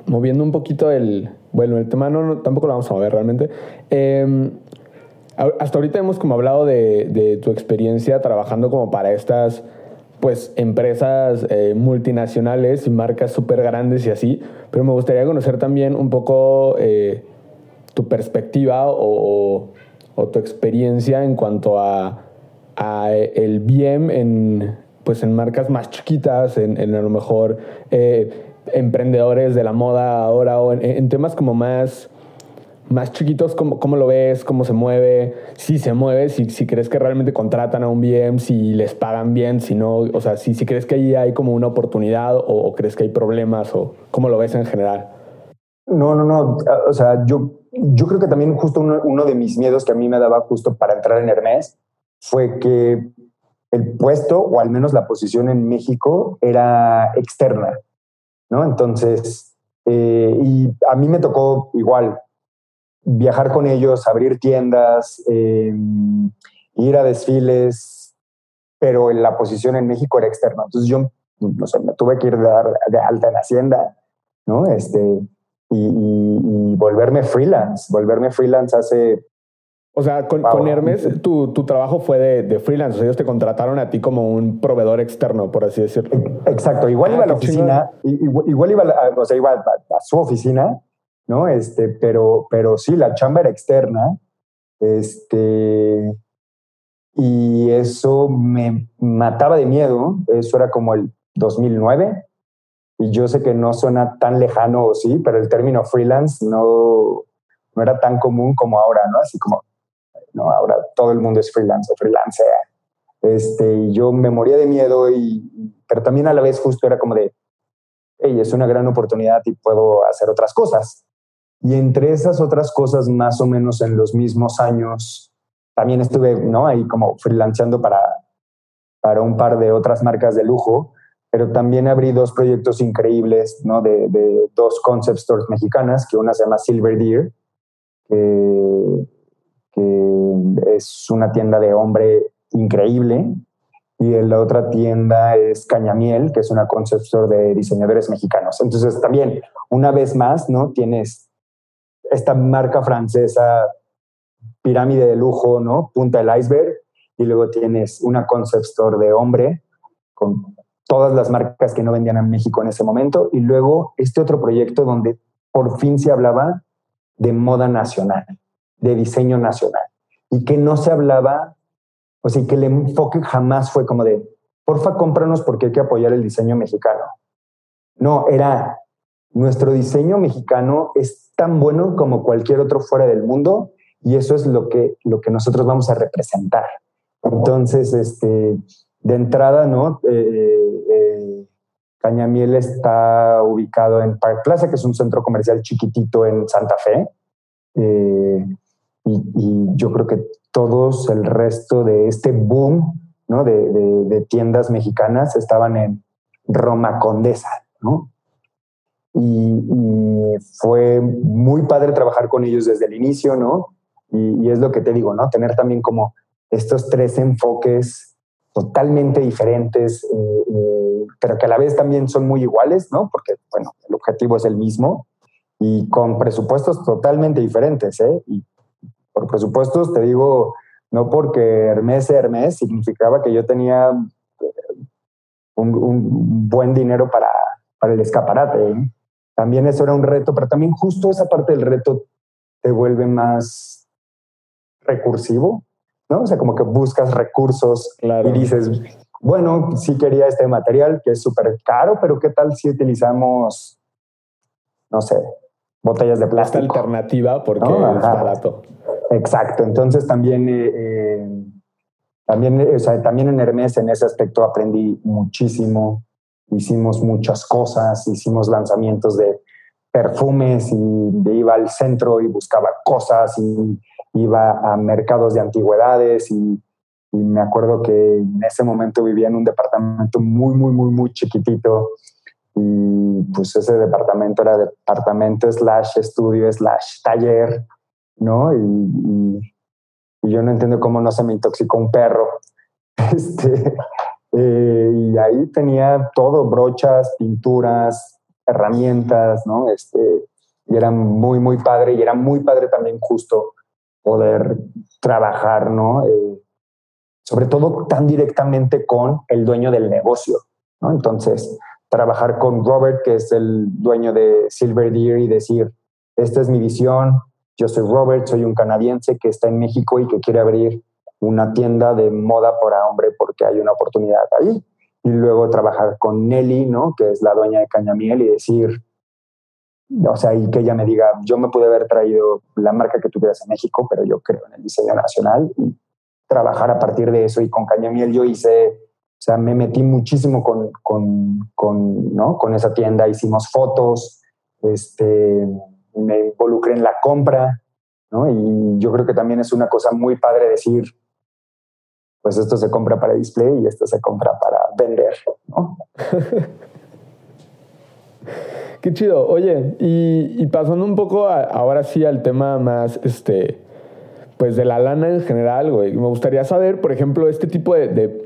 Speaker 2: moviendo un poquito el, bueno, el tema no, tampoco lo vamos a mover realmente. Eh, hasta ahorita hemos como hablado de, de, tu experiencia trabajando como para estas pues empresas eh, multinacionales y marcas súper grandes y así, pero me gustaría conocer también un poco eh, tu perspectiva o, o, tu experiencia en cuanto a, a, el BIEM en, pues en marcas más chiquitas, en, en a lo mejor eh, emprendedores de la moda ahora o en, temas como más más chiquitos, ¿cómo, ¿cómo, lo ves? ¿Cómo se mueve? Si se mueve, si, si crees que realmente contratan a un BM, si les pagan bien, si no, o sea, si, si crees que ahí hay como una oportunidad o, crees que hay problemas o cómo lo ves en general.
Speaker 1: No, no, no. O sea, yo, yo creo que también justo uno, uno de mis miedos que a mí me daba justo para entrar en Hermes fue que el puesto o al menos la posición en México era externa, ¿no? Entonces, eh, y a mí me tocó igual viajar con ellos, abrir tiendas, eh, ir a desfiles, pero la posición en México era externa. Entonces yo, no sé, me tuve que ir de, de alta en Hacienda, ¿no? Este, y, y, y, volverme freelance, volverme freelance hace...
Speaker 2: O sea, con, con Hermes tu, tu, trabajo fue de, de, freelance, ellos te contrataron a ti como un proveedor externo, por así decirlo.
Speaker 1: Exacto, igual ah, iba a la oficina, igual, igual, iba, a, o sea, iba a, a su oficina, ¿no? Este, pero, pero sí, la chamba era externa. Este, y eso me mataba de miedo. Eso era como el 2009. Y yo sé que no suena tan lejano o sí, pero el término freelance no, no era tan común como ahora, ¿no? Así como, no, ahora todo el mundo es freelance, freelance. Este, y yo me moría de miedo, y, pero también a la vez justo era como de, hey, es una gran oportunidad y puedo hacer otras cosas. Y entre esas otras cosas, más o menos en los mismos años, también estuve ¿no? ahí como freelanceando para, para un par de otras marcas de lujo, pero también abrí dos proyectos increíbles ¿no? de, dos concept stores mexicanas, que una se llama Silver Deer, que, que es una tienda de hombre increíble. Y la otra tienda es Cañamiel, que es una conceptor de diseñadores mexicanos. Entonces también, una vez más, ¿no? Tienes esta marca francesa, pirámide de lujo, ¿no? Punta del iceberg. Y luego tienes una concept store de hombre con todas las marcas que no vendían en México en ese momento. Y luego este otro proyecto donde por fin se hablaba de moda nacional, de diseño nacional. Y que no se hablaba o sea, que el enfoque jamás fue como de, porfa, cómpranos porque hay que apoyar el diseño mexicano. No, era, nuestro diseño mexicano es tan bueno como cualquier otro fuera del mundo y eso es lo que, lo que nosotros vamos a representar. Entonces, este, de entrada, ¿no? Eh, eh, Cañamiel está ubicado en Park Plaza, que es un centro comercial chiquitito en Santa Fe. Eh, y, yo creo que todos el resto de este boom ¿no? de, tiendas mexicanas estaban en Roma Condesa, ¿no? Y, fue muy padre trabajar con ellos desde el inicio, ¿no? Y, es lo que te digo, ¿no? Tener también como estos tres enfoques totalmente diferentes, eh, eh, pero que a la vez también son muy iguales, ¿no? Porque, bueno, el objetivo es el mismo y con presupuestos totalmente diferentes, ¿eh? Y por presupuestos, te digo, no porque Hermes Hermes significaba que yo tenía eh, un, buen dinero para, para el escaparate. También eso era un reto, pero también justo esa parte del reto te vuelve más recursivo, ¿no? O sea, como que buscas recursos y dices, bueno, sí quería este material que es súper caro, pero ¿qué tal si utilizamos, no sé, botellas de plástico?
Speaker 2: Esta alternativa porque es barato.
Speaker 1: Exacto, entonces también, eh, eh, también, o sea, también en Hermes en ese aspecto aprendí muchísimo, hicimos muchas cosas, hicimos lanzamientos de perfumes y iba al centro y buscaba cosas y iba a mercados de antigüedades y, me acuerdo que en ese momento vivía en un departamento muy, muy, muy, muy chiquitito y pues ese departamento era departamento slash estudio slash taller ¿no? Y, yo no entiendo cómo no se me intoxicó un perro. <laughs> Este, eh, y ahí tenía todo, brochas, pinturas, herramientas, ¿no? Este, y era muy, muy padre, y era muy padre también justo poder trabajar, ¿no? Eh, sobre todo tan directamente con el dueño del negocio, ¿no? Entonces, trabajar con Robert, que es el dueño de Silver Deer, y decir, esta es mi visión, yo soy Robert, soy un canadiense que está en México y que quiere abrir una tienda de moda para hombre porque hay una oportunidad ahí. Y luego trabajar con Nelly, ¿no? Que es la dueña de Cañamiel y decir, o sea, y que ella me diga, yo me pude haber traído la marca que tuvieras en México, pero yo creo en el diseño nacional y trabajar a partir de eso. Y con Cañamiel yo hice, o sea, me metí muchísimo con, con, con, ¿no? con esa tienda, hicimos fotos, este, me involucré en la compra, ¿no? Y yo creo que también es una cosa muy padre decir, pues esto se compra para display y esto se compra para vender, ¿no? <laughs>
Speaker 2: Qué chido. Oye, y, pasando un poco ahora sí al tema más, este, pues de la lana en general, güey. Me gustaría saber, por ejemplo, este tipo de,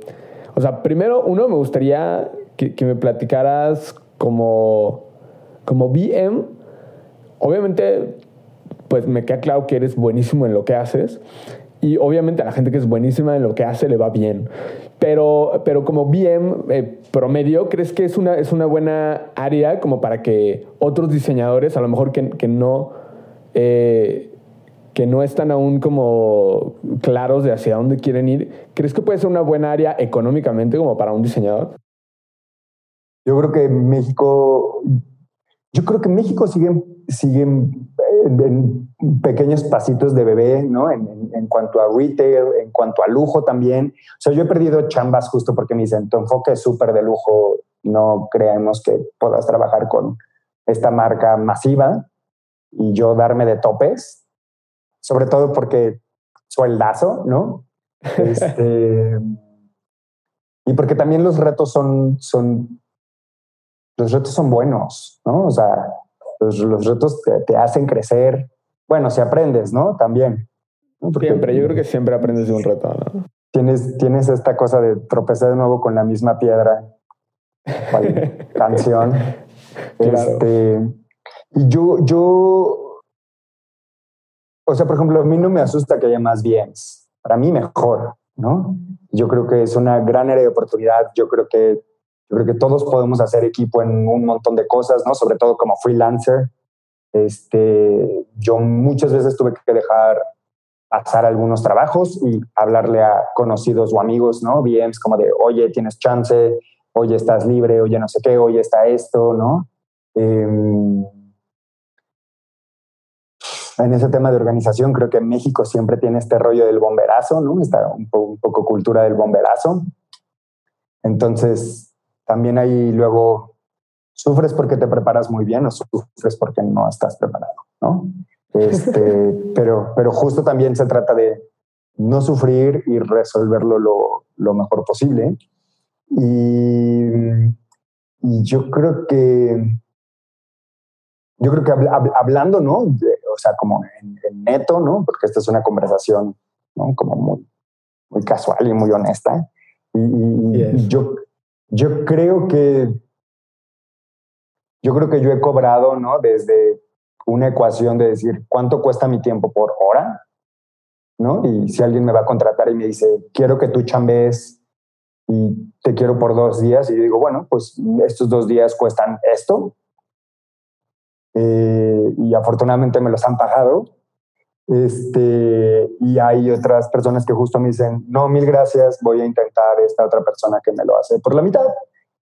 Speaker 2: o sea, primero, uno, me gustaría que, que me platicaras como, como BM, obviamente, pues me queda claro que eres buenísimo en lo que haces. Y obviamente a la gente que es buenísima en lo que hace le va bien. Pero, pero como bien eh, promedio, ¿crees que es una, es una buena área como para que otros diseñadores, a lo mejor que, que no, eh, que no están aún como claros de hacia dónde quieren ir, ¿crees que puede ser una buena área económicamente como para un diseñador?
Speaker 1: Yo creo que México, yo creo que México sigue siguen en pequeños pasitos de bebé, ¿no? En, en, cuanto a retail, en cuanto a lujo también. O sea, yo he perdido chambas justo porque me dicen, tu enfoque es súper de lujo, no creemos que puedas trabajar con esta marca masiva y yo darme de topes, sobre todo porque sueldazo, ¿no? <laughs> Este, y porque también los retos son, son, los retos son buenos, ¿no? O sea, los, retos te, hacen crecer. Bueno, si aprendes, ¿no? También.
Speaker 2: siempre, yo creo que siempre aprendes de un reto, ¿no?
Speaker 1: Tienes, tienes esta cosa de tropezar de nuevo con la misma piedra. <laughs> canción. Este, y yo, yo, o sea, por ejemplo, a mí no me asusta que haya más bienes. Para mí mejor, ¿no? Yo creo que es una gran área de oportunidad. Yo creo que, yo creo que todos podemos hacer equipo en un montón de cosas, ¿no? Sobre todo como freelancer. Este, yo muchas veces tuve que dejar pasar algunos trabajos y hablarle a conocidos o amigos, ¿no? VMs como de, oye, tienes chance, oye, estás libre, oye, no sé qué, oye, está esto, ¿no? Em, en ese tema de organización, creo que México siempre tiene este rollo del bomberazo, ¿no? Está un, un poco cultura del bomberazo. Entonces, también ahí luego sufres porque te preparas muy bien o sufres porque no estás preparado, ¿no? <laughs> Este, pero, pero justo también se trata de no sufrir y resolverlo lo, lo mejor posible. Y, y, yo creo que, yo creo que hablando, ¿no? o sea, como en, neto, ¿no? Porque esta es una conversación, ¿no? Como muy, muy casual y muy honesta. Y, y yo, yo creo que yo creo que yo he cobrado, ¿no? Desde una ecuación de decir cuánto cuesta mi tiempo por hora, ¿no? Y si alguien me va a contratar y me dice, quiero que tú chambees y te quiero por dos días, y yo digo, bueno, pues estos dos días cuestan esto. Eh, y afortunadamente me los han pagado. Este, y hay otras personas que justo me dicen, no, mil gracias, voy a intentar esta otra persona que me lo hace por la mitad.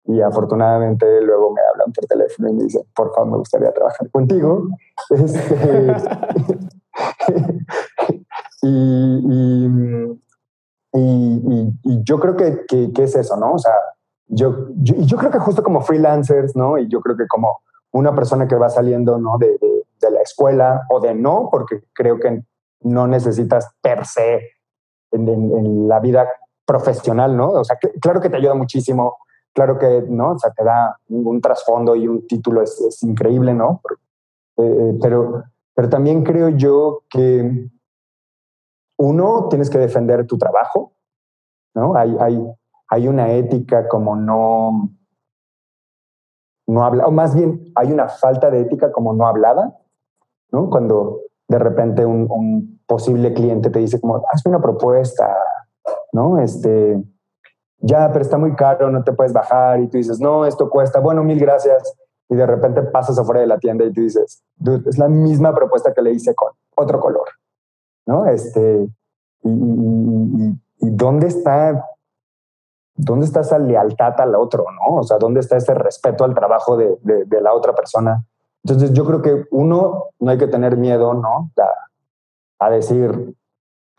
Speaker 1: Y afortunadamente luego me hablan por teléfono y me dicen, por favor, me gustaría trabajar contigo. <laughs> Este, <laughs> y, y, yo creo que, que, es eso, ¿no? O sea, yo, yo, yo, creo que justo como freelancers, ¿no? Y yo creo que como una persona que va saliendo, ¿no? De, de, la escuela o de no, porque creo que no necesitas per se en, en, la vida profesional, ¿no? O sea, claro que te ayuda muchísimo claro que, ¿no? O sea, te da un, trasfondo y un título, es, increíble, ¿no? Eh, pero, pero también creo yo que uno, tienes que defender tu trabajo, ¿no? Hay, hay, hay una ética como no, no habla, o más bien hay una falta de ética como no hablada, ¿no? Cuando de repente un, un posible cliente te dice como, hazme una propuesta, ¿no? Este, ya, pero está muy caro, no te puedes bajar y tú dices, no, esto cuesta, bueno, mil gracias. Y de repente pasas afuera de la tienda y tú dices, es la misma propuesta que le hice con otro color, ¿no? Este, y, dónde está, dónde está esa lealtad al otro, ¿no? O sea, dónde está ese respeto al trabajo de, de, la otra persona. Entonces, yo creo que uno, no hay que tener miedo, ¿no? A, a decir,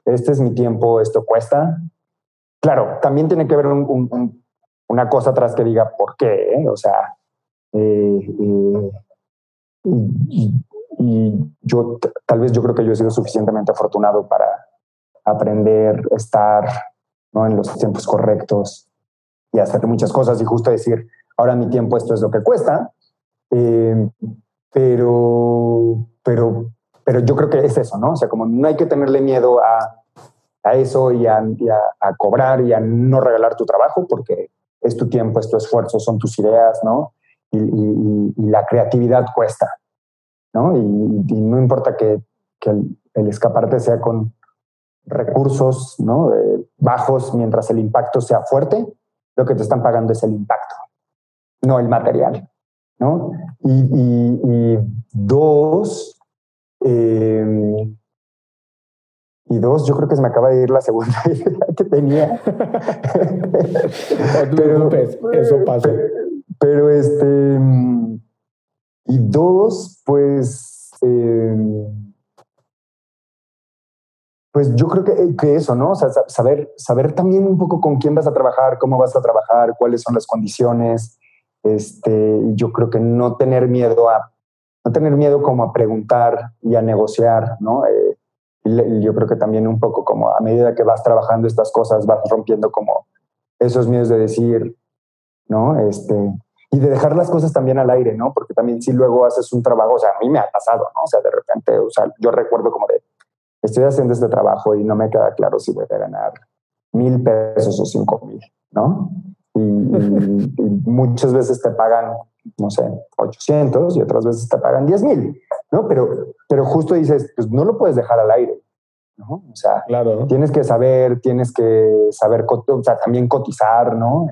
Speaker 1: este es mi tiempo, esto cuesta, Claro, también tiene que haber una cosa atrás que diga por qué, ¿eh? o sea, eh, eh, y, yo tal vez yo creo que yo he sido suficientemente afortunado para aprender, estar en los tiempos correctos y hacer muchas cosas y justo decir, ahora mi tiempo esto es lo que cuesta, pero, pero, pero yo creo que es eso, ¿no? O sea, como no hay que tenerle miedo a a eso y a, cobrar y a no regalar tu trabajo porque es tu tiempo, es tu esfuerzo, son tus ideas, ¿no? Y, la creatividad cuesta, ¿no? Y, no importa que, el, escaparte sea con recursos ¿no? bajos mientras el impacto sea fuerte, lo que te están pagando es el impacto, no el material, ¿no? Y, dos, eh, y dos, yo creo que se me acaba de ir la segunda <laughs> idea que tenía.
Speaker 2: pero, eso pasa.
Speaker 1: Pero, este. Y dos, pues. Em, pues yo creo que, que, eso, ¿no? O sea, saber, saber también un poco con quién vas a trabajar, cómo vas a trabajar, cuáles son las condiciones. Este, yo creo que no tener miedo a, no tener miedo como a preguntar y a negociar, ¿no? Eh, yo creo que también un poco como a medida que vas trabajando estas cosas, vas rompiendo como esos miedos de decir, ¿no? Este, y de dejar las cosas también al aire, ¿no? Porque también si luego haces un trabajo, o sea, a mí me ha pasado, ¿no? O sea, de repente, o sea, yo recuerdo como de, estoy haciendo este trabajo y no me queda claro si voy a ganar mil pesos o cinco mil, ¿no? Y, muchas veces te pagan, no sé, 800 y otras veces te pagan 10 mil, ¿no? Pero, pero justo dices, pues no lo puedes dejar al aire, ¿no? O sea, claro. tienes que saber, tienes que saber, o sea, también cotizar, ¿no?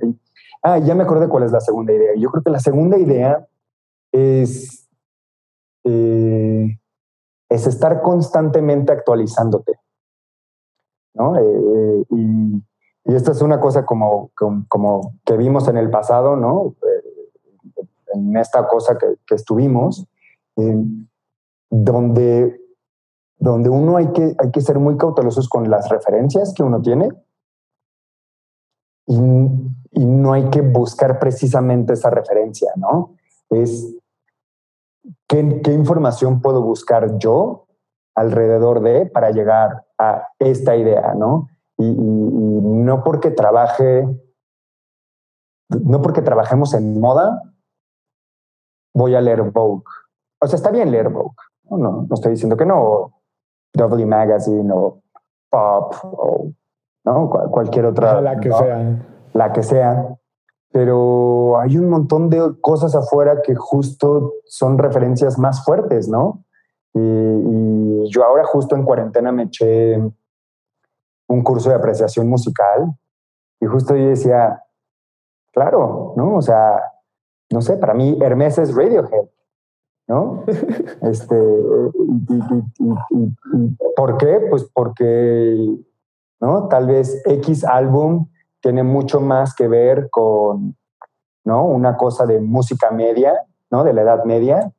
Speaker 1: ah, ya me acordé cuál es la segunda idea. Yo creo que la segunda idea es, eh, es estar constantemente actualizándote. ¿no? Eh, y, y, esta es una cosa como, como, que vimos en el pasado, ¿no? Eh, en esta cosa que, estuvimos, donde, donde uno hay que, hay que ser muy cautelosos con las referencias que uno tiene y, no hay que buscar precisamente esa referencia, ¿no? Es ¿qué, ¿qué, información puedo buscar yo alrededor de para llegar a esta idea, ¿no? No porque trabaje, no porque trabajemos en moda, voy a leer Vogue. O sea, está bien leer Vogue. No, no, estoy diciendo que no. W Magazine o Pop o ¿no? cualquier otra.
Speaker 2: La que sea.
Speaker 1: La que sea pero hay un montón de cosas afuera que justo son referencias más fuertes, ¿no? Y, yo ahora justo en cuarentena me eché un curso de apreciación musical y justo yo decía, claro, ¿no? O sea, no sé, para mí Hermes es Radiohead, ¿no? <laughs> este, ¿Por qué? Pues porque, ¿no? Tal vez X álbum tiene mucho más que ver con ¿no? una cosa de música media, ¿no? de la edad media,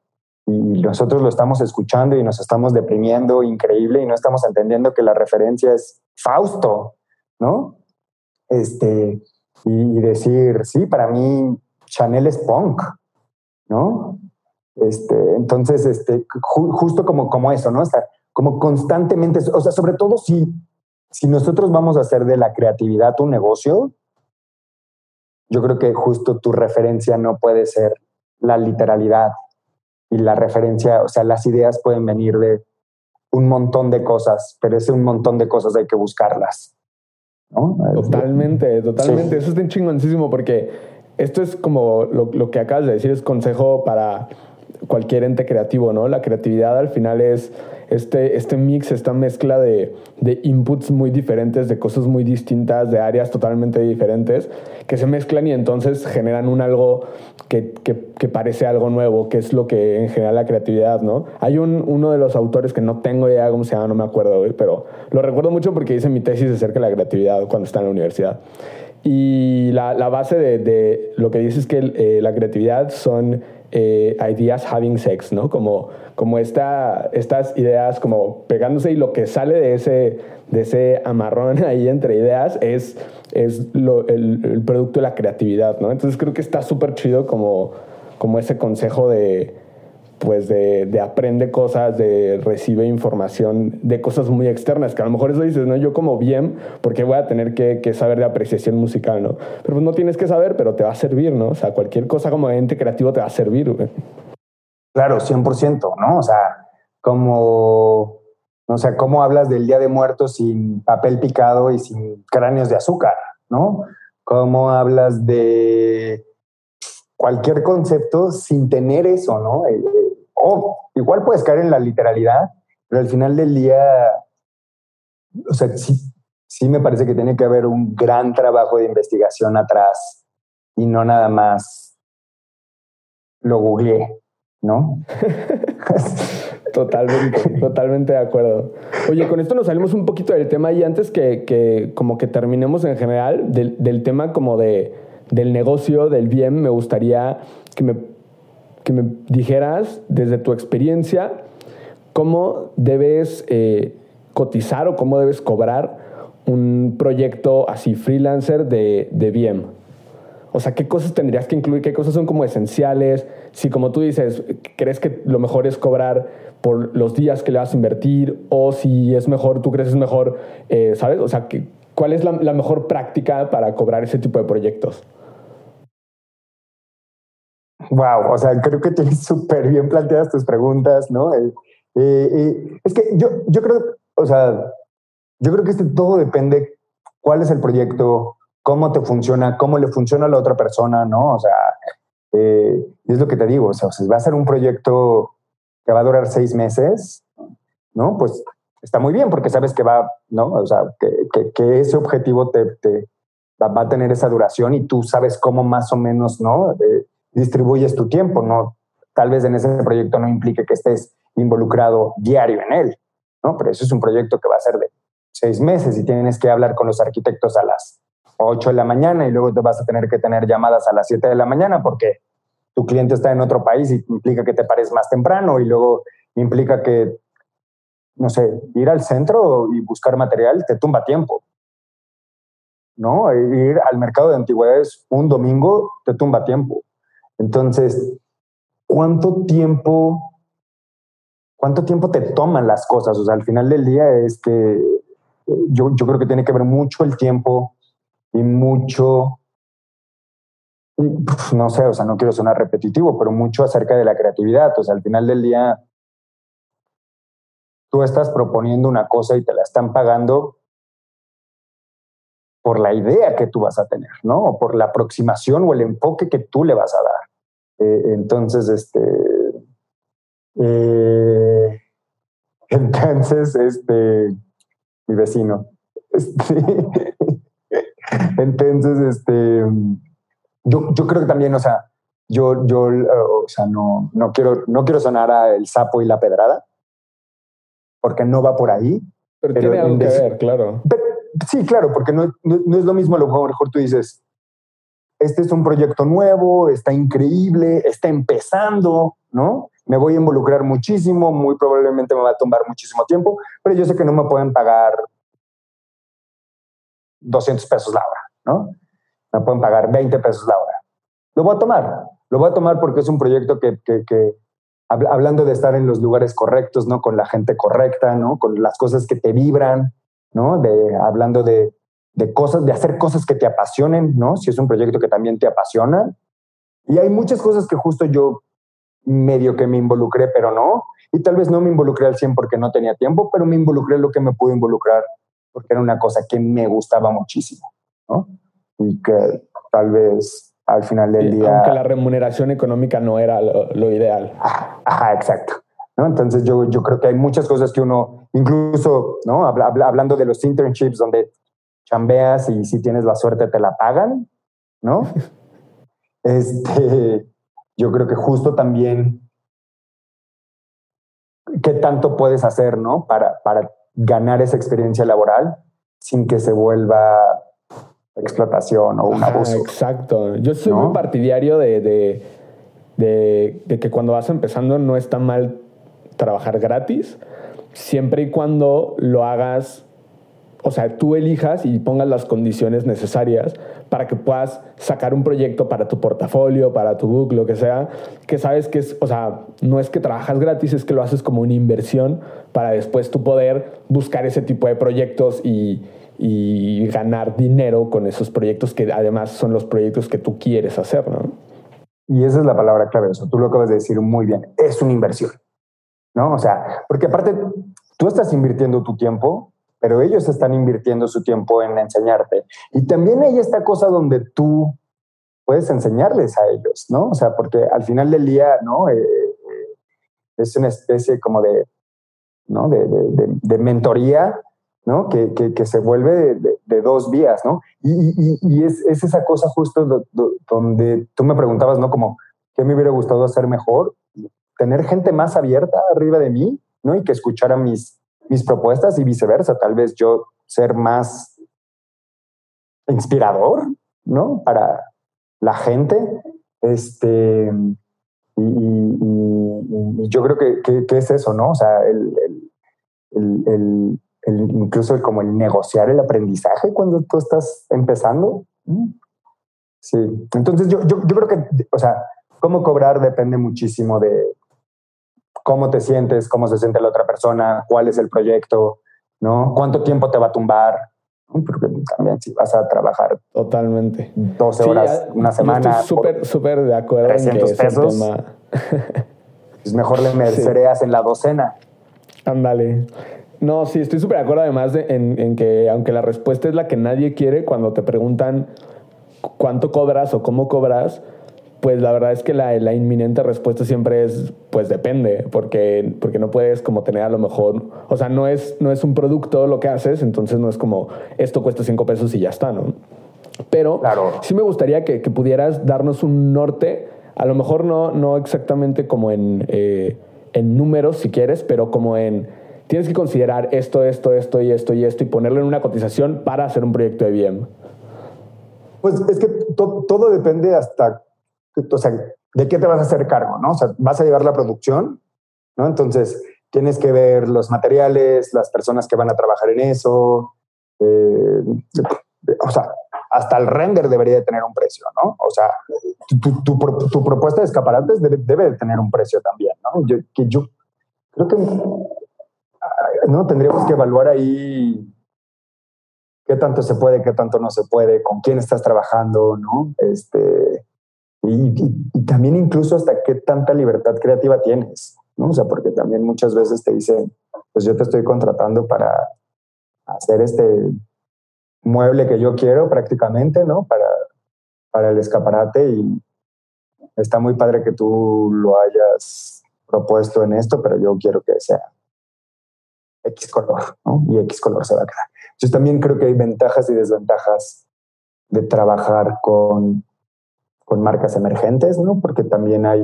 Speaker 1: y nosotros lo estamos escuchando y nos estamos deprimiendo increíble y no estamos entendiendo que la referencia es Fausto, ¿no? Este, y, decir, sí, para mí Chanel es punk, ¿no? Este, entonces, este, justo como, como eso, ¿no? Está como constantemente, o sea, sobre todo si si nosotros vamos a hacer de la creatividad un negocio, yo creo que justo tu referencia no puede ser la literalidad y la referencia, o sea, las ideas pueden venir de un montón de cosas, pero ese un montón de cosas hay que buscarlas.
Speaker 2: Totalmente, totalmente. Eso está chingoncísimo porque esto es como lo, lo que acabas de decir, es consejo para cualquier ente creativo, ¿no? La creatividad al final es este, este mix, esta mezcla de, de, inputs muy diferentes, de cosas muy distintas, de áreas totalmente diferentes, que se mezclan y entonces generan un algo que, que, que parece algo nuevo, que es lo que en general la creatividad, ¿no? Hay un, uno de los autores que no tengo idea cómo se llama, no me acuerdo, pero lo recuerdo mucho porque hice mi tesis acerca de la creatividad cuando estaba en la universidad. Y la, la base de, de, lo que dice es que eh, la creatividad son eh, ideas having sex, ¿no? Como, como esta, estas ideas como pegándose y lo que sale de ese, de ese amarrón <laughs> ahí entre ideas es, es el, producto de la creatividad, ¿no? Entonces creo que está súper chido como, como ese consejo de, pues de, de, aprende cosas, de recibe información de cosas muy externas, que a lo mejor eso dices, ¿no? Yo como bien, porque voy a tener que, que, saber de apreciación musical, ¿no? Pero pues no tienes que saber, pero te va a servir, ¿no? O sea, cualquier cosa como ente creativo te va a servir, güey.
Speaker 1: Claro, 100%, ¿no? O sea, como, o sea, ¿cómo hablas del Día de Muertos sin papel picado y sin cráneos de azúcar, ¿no? ¿Cómo hablas de cualquier concepto sin tener eso, ¿no? Eh, o igual puedes caer en la literalidad, pero al final del día, o sea, sí, sí me parece que tiene que haber un gran trabajo de investigación atrás y no nada más lo googleé, ¿no? <laughs>
Speaker 2: totalmente, totalmente de acuerdo. Oye, con esto nos salimos un poquito del tema y antes que, que como que terminemos en general del, del tema como de, del negocio, del bien, me gustaría que me que me dijeras desde tu experiencia cómo debes eh, cotizar o cómo debes cobrar un proyecto así freelancer de, de. O sea, ¿qué cosas tendrías que incluir? ¿Qué cosas son como esenciales? Si como tú dices, crees que lo mejor es cobrar por los días que le vas a invertir o si es mejor, tú crees es mejor, eh, ¿sabes? O sea, ¿cuál es la, mejor práctica para cobrar ese tipo de proyectos?
Speaker 1: Wow, o sea, creo que tienes <laughs> súper bien planteadas tus preguntas, ¿no? Eh, eh, es que yo, yo creo, o sea, yo creo que este todo depende cuál es el proyecto, cómo te funciona, cómo le funciona a la otra persona, ¿no? O sea, eh, es lo que te digo, o sea, va a ser un proyecto que va a durar seis meses, ¿no? Pues está muy bien porque sabes que va, ¿no? O sea, que, ese objetivo te va, a tener esa duración y tú sabes cómo más o menos, ¿no? Eh, distribuyes tu tiempo, ¿no? Tal vez en ese proyecto no implique que estés involucrado diario en él, ¿no? Pero eso es un proyecto que va a ser de seis meses y tienes que hablar con los arquitectos a las 8 de la mañana y luego te vas a tener que tener llamadas a las 7 de la mañana porque tu cliente está en otro país y implica que te pares más temprano y luego implica que, no sé, ir al centro y buscar material te tumba tiempo. ¿No? E ir al mercado de antigüedades un domingo te tumba tiempo. Entonces, ¿cuánto tiempo, cuánto tiempo te toman las cosas? O sea, al final del día es que yo, yo creo que tiene que ver mucho el tiempo y mucho, no sé, o sea, no quiero sonar repetitivo, pero mucho acerca de la creatividad. O sea, al final del día, tú estás proponiendo una cosa y te la están pagando por la idea que tú vas a tener, ¿no? O por la aproximación o el enfoque que tú le vas a dar. Eh, entonces, este, eh, <laughs> entonces, este, mi vecino, <laughs> este, entonces, este, yo, yo creo que también, o sea, yo, yo, o sea, no, no quiero, no quiero sonar a el sapo y la pedrada, porque no va por ahí.
Speaker 2: Pero, tiene algo que ver, claro.
Speaker 1: sí, claro, porque no, no, es lo mismo lo que mejor tú dices, este es un proyecto nuevo, está increíble, está empezando, ¿no? Me voy a involucrar muchísimo, muy probablemente me va a tomar muchísimo tiempo, pero yo sé que no me pueden pagar 200 pesos la hora, ¿no? Me pueden pagar 20 pesos la hora. Lo voy a tomar, lo voy a tomar porque es un proyecto que, que, hablando de estar en los lugares correctos, ¿no? Con la gente correcta, ¿no? Con las cosas que te vibran, ¿no? De, hablando de, de cosas, de hacer cosas que te apasionen, ¿no? Si es un proyecto que también te apasiona. Y hay muchas cosas que justo yo medio que me involucré, pero no. Y tal vez no me involucré al 100 porque no tenía tiempo, pero me involucré lo que me pude involucrar porque era una cosa que me gustaba muchísimo, ¿no? Y que tal vez al final del día...
Speaker 2: Aunque la remuneración económica no era lo, ideal.
Speaker 1: Ajá, exacto. ¿no? Entonces yo, yo creo que hay muchas cosas que uno, incluso, ¿no? hablando de los internships donde chambeas y si tienes la suerte te la pagan, ¿no? <laughs> este, yo creo que justo también qué tanto puedes hacer, ¿no? Para, para ganar esa experiencia laboral sin que se vuelva explotación o un abuso.
Speaker 2: Exacto. Yo soy muy partidario de, de, de, que cuando vas empezando no está mal trabajar gratis, siempre y cuando lo hagas o sea, tú elijas y pongas las condiciones necesarias para que puedas sacar un proyecto para tu portafolio, para tu book, lo que sea, que sabes que es, o sea, no es que trabajas gratis, es que lo haces como una inversión para después tú poder buscar ese tipo de proyectos y, y ganar dinero con esos proyectos que además son los proyectos que tú quieres hacer, ¿no?
Speaker 1: Y esa es la palabra clave, eso tú lo acabas de decir muy bien, es una inversión, ¿no? O sea, porque aparte tú estás invirtiendo tu tiempo pero ellos están invirtiendo su tiempo en enseñarte. Y también hay esta cosa donde tú puedes enseñarles a ellos, ¿no? O sea, porque al final del día, ¿no? Eh, eh, es una especie como de, ¿no? De, de, mentoría, ¿no? Que, que, se vuelve de, dos vías, ¿no? Y, y, es, es, esa cosa justo donde tú me preguntabas, ¿no? Como, ¿qué me hubiera gustado hacer mejor? Tener gente más abierta arriba de mí, ¿no? Y que escuchara mis, mis propuestas y viceversa. Tal vez yo ser más inspirador, ¿no? Para la gente. Este, y, yo creo que, es eso, ¿no? O sea, el, incluso como el negociar el aprendizaje cuando tú estás empezando. Sí. Entonces yo, yo, yo creo que, o sea, cómo cobrar depende muchísimo de, cómo te sientes, cómo se siente la otra persona, cuál es el proyecto, ¿no? ¿Cuánto tiempo te va a tumbar? Porque también si vas a trabajar
Speaker 2: totalmente
Speaker 1: 12 horas, una semana.
Speaker 2: Súper, súper de acuerdo.
Speaker 1: 300 en que pesos. es mejor le <laughs> merecerías en la docena.
Speaker 2: Ándale. No, sí, estoy súper de acuerdo además en, en, que aunque la respuesta es la que nadie quiere cuando te preguntan cuánto cobras o cómo cobras, pues la verdad es que la, la, inminente respuesta siempre es, pues depende, porque, porque no puedes como tener a lo mejor, o sea, no es, no es un producto lo que haces, entonces no es como esto cuesta cinco pesos y ya está, ¿no? Pero claro. sí me gustaría que, que, pudieras darnos un norte, a lo mejor no, no exactamente como en, eh, en números si quieres, pero como en tienes que considerar esto, esto, esto y esto y esto y ponerlo en una cotización para hacer un proyecto de BM.
Speaker 1: Pues es que to, todo depende hasta o sea, ¿de qué te vas a hacer cargo? ¿no? O sea, vas a llevar la producción, ¿no? Entonces, tienes que ver los materiales, las personas que van a trabajar en eso. Eh, o sea, hasta el render debería de tener un precio, ¿no? O sea, tu, tu, tu propuesta de escaparates debe, debe, de tener un precio también, ¿no? Yo, que yo creo que no tendríamos que evaluar ahí qué tanto se puede, qué tanto no se puede, con quién estás trabajando, ¿no? Este, y, también incluso hasta qué tanta libertad creativa tienes, ¿no? O sea, porque también muchas veces te dicen, pues yo te estoy contratando para hacer este mueble que yo quiero prácticamente, ¿no? Para, para el escaparate y está muy padre que tú lo hayas propuesto en esto, pero yo quiero que sea X color, ¿no? Y X color se va a quedar. Entonces también creo que hay ventajas y desventajas de trabajar con con marcas emergentes, ¿no? Porque también hay,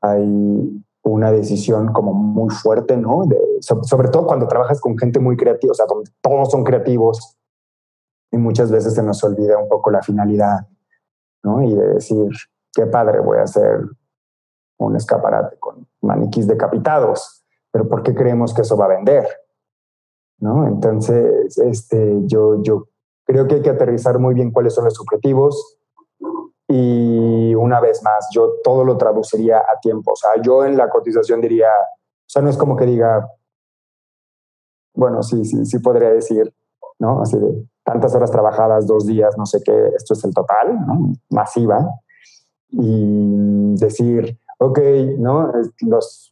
Speaker 1: hay una decisión como muy fuerte, ¿no? Sobre todo cuando trabajas con gente muy creativa, o sea, donde todos son creativos y muchas veces se nos olvida un poco la finalidad, ¿no? Y de decir, qué padre, voy a hacer un escaparate con maniquís decapitados, pero ¿por qué creemos que eso va a vender? ¿No? Entonces, este, yo, yo creo que hay que aterrizar muy bien cuáles son los objetivos, y una vez más, yo todo lo traduciría a tiempo. O sea, yo en la cotización diría, o sea, no es como que diga, bueno, sí, sí, sí podría decir, ¿no? Así de tantas horas trabajadas, dos días, no sé qué, esto es el total, ¿no? Masiva. Y decir, ok, ¿no? Los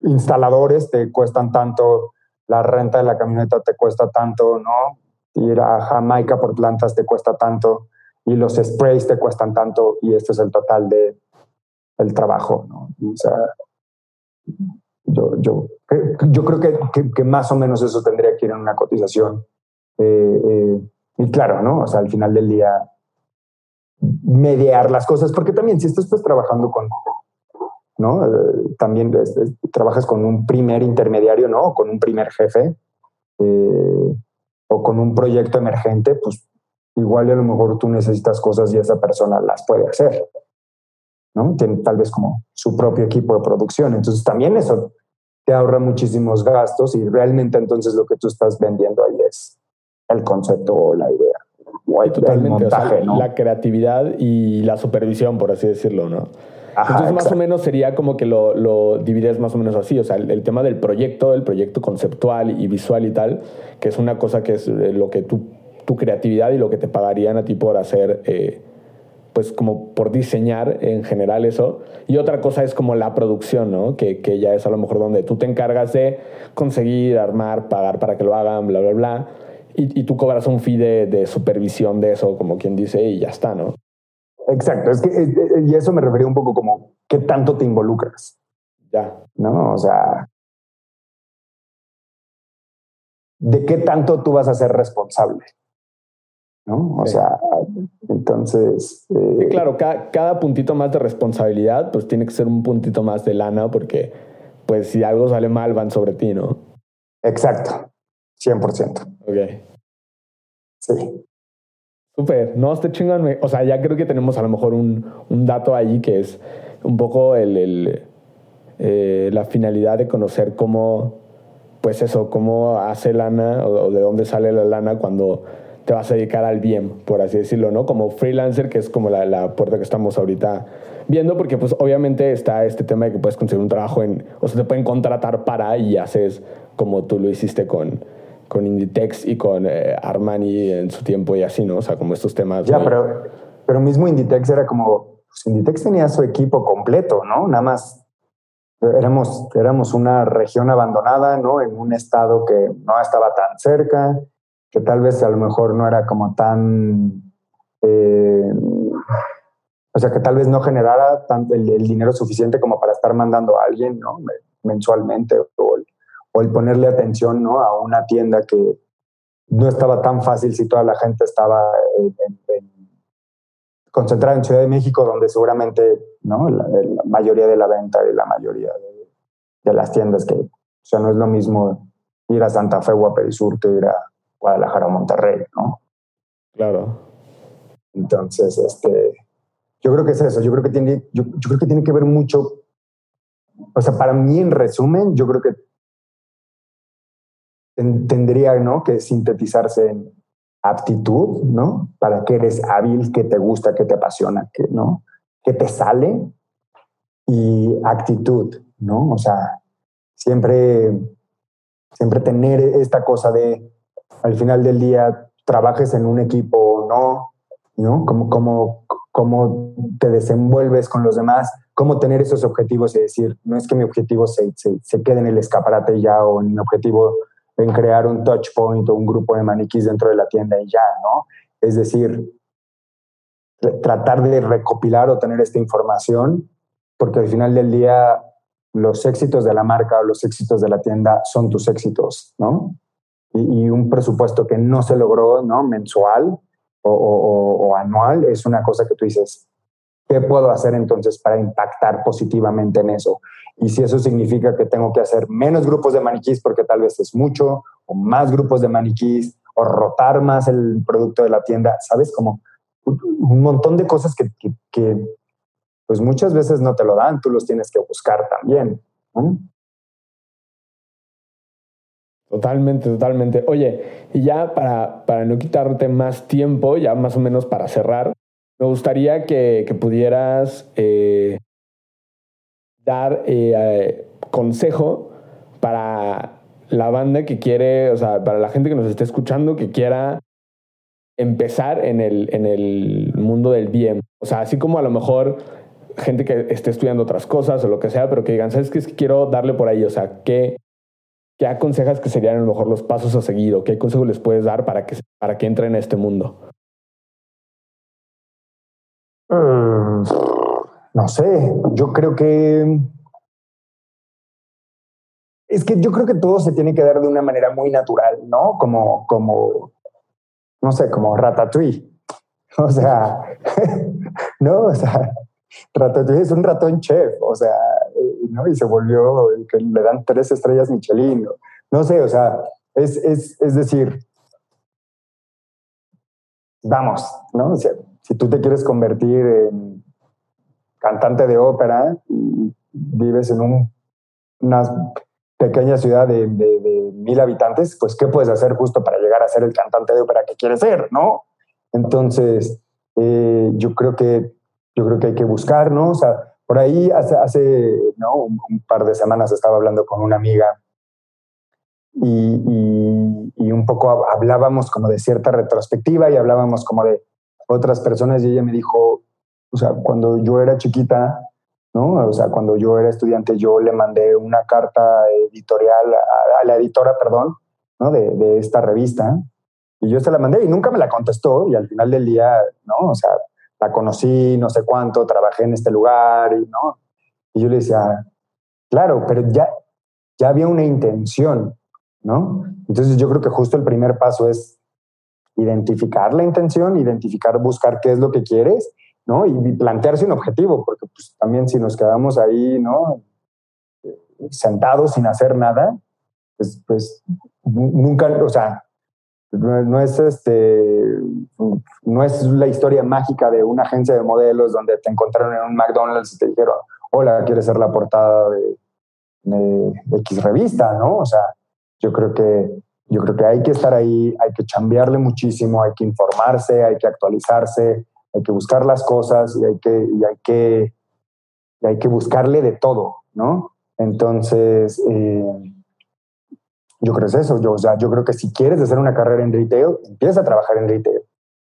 Speaker 1: instaladores te cuestan tanto, la renta de la camioneta te cuesta tanto, ¿no? Ir a Jamaica por plantas te cuesta tanto y los sprays te cuestan tanto y este es el total de el trabajo, ¿no? O sea, yo, yo, yo creo que, que, más o menos eso tendría que ir en una cotización. Eh, eh, y claro, ¿no? O sea, al final del día, mediar las cosas, porque también si estás pues, trabajando con, ¿no? Eh, también trabajas con un primer intermediario, ¿no? O con un primer jefe, o con un proyecto emergente, pues igual a lo mejor tú necesitas cosas y esa persona las puede hacer, ¿no? Tiene tal vez como su propio equipo de producción. Entonces también eso te ahorra muchísimos gastos y realmente entonces lo que tú estás vendiendo ahí es el concepto o la idea. O el,
Speaker 2: Totalmente, montaje, ¿no? La creatividad y la supervisión, por así decirlo, ¿no? Entonces, más o menos sería como que lo, lo, divides más o menos así. O sea, el, el, tema del proyecto, el proyecto conceptual y visual y tal, que es una cosa que es eh, lo que tú tu creatividad y lo que te pagarían a ti por hacer, eh, pues como por diseñar en general eso. Y otra cosa es como la producción, ¿no? Que, que ya es a lo mejor donde tú te encargas de conseguir, armar, pagar para que lo hagan, bla, bla, bla. Y, y tú cobras un fee de, de, supervisión de eso, como quien dice, y ya está, ¿no?
Speaker 1: Exacto, es que eh, eh, y eso me refería un poco como qué tanto te involucras.
Speaker 2: Ya.
Speaker 1: ¿No? O sea, ¿de qué tanto tú vas a ser responsable? ¿no? O sea, entonces...
Speaker 2: Eh, claro, cada, puntito más de responsabilidad, pues tiene que ser un puntito más de lana, porque pues si algo sale mal, van sobre ti, ¿no?
Speaker 1: Exacto, 100%.
Speaker 2: Ok.
Speaker 1: Sí.
Speaker 2: Súper, no, este chingón. O sea, ya creo que tenemos a lo mejor un, un dato ahí que es un poco el, el eh, la finalidad de conocer cómo, pues eso, cómo hace lana o, o de dónde sale la lana cuando te vas a dedicar al bien, por así decirlo, ¿no? Como freelancer, que es como la, la, puerta que estamos ahorita viendo, porque pues obviamente está este tema de que puedes conseguir un trabajo en, o sea, te pueden contratar para y haces como tú lo hiciste con, con Inditex y con eh, Armani en su tiempo y así, ¿no? O sea, como estos temas.
Speaker 1: Ya, pero, pero mismo Inditex era como, pues Inditex tenía su equipo completo, ¿no? Nada más éramos, éramos una región abandonada, ¿no? En un estado que no estaba tan cerca, que tal vez a lo mejor no era como tan... Eh, o sea, que tal vez no generara tanto el, dinero suficiente como para estar mandando a alguien, ¿no? Mensualmente o o el ponerle atención, ¿no? A una tienda que no estaba tan fácil si toda la gente estaba concentrada en Ciudad de México, donde seguramente, ¿no? La, mayoría de la venta y la mayoría de, de las tiendas que, o sea, no es lo mismo ir a Santa Fe o a Perisur que ir a Guadalajara o Monterrey, ¿no?
Speaker 2: Claro.
Speaker 1: Entonces, este, yo creo que es eso. Yo creo que tiene, yo, creo que tiene que ver mucho. O sea, para mí, en resumen, yo creo que tendría, ¿no? Que sintetizarse en aptitud, ¿no? Para que eres hábil, que te gusta, que te apasiona, que, ¿no? Que te sale y actitud, ¿no? O sea, siempre, siempre tener esta cosa de al final del día trabajes en un equipo o no, ¿no? Como, como, cómo te desenvuelves con los demás, cómo tener esos objetivos y decir, no es que mi objetivo se, se, se quede en el escaparate ya o en mi objetivo en crear un touch point o un grupo de maniquís dentro de la tienda y ya, ¿no? Es decir, tratar de recopilar o tener esta información, porque al final del día los éxitos de la marca o los éxitos de la tienda son tus éxitos, ¿no? Y, un presupuesto que no se logró, ¿no? Mensual o, o anual es una cosa que tú dices, ¿qué puedo hacer entonces para impactar positivamente en eso? Y si eso significa que tengo que hacer menos grupos de maniquís porque tal vez es mucho, o más grupos de maniquís, o rotar más el producto de la tienda, ¿sabes? Como un montón de cosas que, pues muchas veces no te lo dan, tú los tienes que buscar también.
Speaker 2: Totalmente, totalmente. Oye, y ya para, para no quitarte más tiempo, ya más o menos para cerrar, me gustaría que, que pudieras eh, dar eh, consejo para la banda que quiere, o sea, para la gente que nos esté escuchando, que quiera empezar en el, en el mundo del BM. O sea, así como a lo mejor gente que esté estudiando otras cosas o lo que sea, pero que digan, ¿sabes qué? Es que quiero darle por ahí. O sea, ¿qué, qué aconsejas que serían a lo mejor los pasos a seguir o qué consejo les puedes dar para que, para que entren en este mundo?
Speaker 1: Mm, no sé, yo creo que... Es que yo creo que todo se tiene que dar de una manera muy natural, ¿no? Como, como, no sé, como ratatouille. <laughs> O sea, <laughs> no, o sea, ratatouille es un ratón chef, o sea, ¿no? Y se volvió, que le dan tres estrellas Michelin. No, sé, o sea, es, es, es decir, vamos, ¿no? O sea, si tú te quieres convertir en cantante de ópera vives en un, una pequeña ciudad de, mil habitantes, pues ¿qué puedes hacer justo para llegar a ser el cantante de ópera que quieres ser, no? Entonces, eh, yo creo que yo creo que hay que buscar, ¿no? O sea, por ahí hace, hace un, par de semanas estaba hablando con una amiga y, y, un poco hablábamos como de cierta retrospectiva y hablábamos como de otras personas y ella me dijo, o sea, cuando yo era chiquita, ¿no? O sea, cuando yo era estudiante, yo le mandé una carta editorial a, la editora, perdón, ¿no? De, de, esta revista. Y yo se la mandé y nunca me la contestó. Y al final del día, ¿no? O sea, la conocí, no sé cuánto, trabajé en este lugar y, ¿no? Y yo le decía, claro, pero ya, ya había una intención, ¿no? Entonces yo creo que justo el primer paso es identificar la intención, identificar, buscar qué es lo que quieres, ¿no? Y plantearse un objetivo, porque pues, también si nos quedamos ahí, ¿no? Sentados sin hacer nada, pues, pues nunca, o sea, no, es este, no es la historia mágica de una agencia de modelos donde te encontraron en un McDonald's y te dijeron, hola, ¿quieres ser la portada de, de X revista, ¿no? O sea, yo creo que yo creo que hay que estar ahí, hay que chambearle muchísimo, hay que informarse, hay que actualizarse, hay que buscar las cosas y hay que, y hay que, y hay que buscarle de todo, ¿no? Entonces, eh, yo creo que es eso. Yo, o sea, yo creo que si quieres hacer una carrera en retail, empieza a trabajar en retail,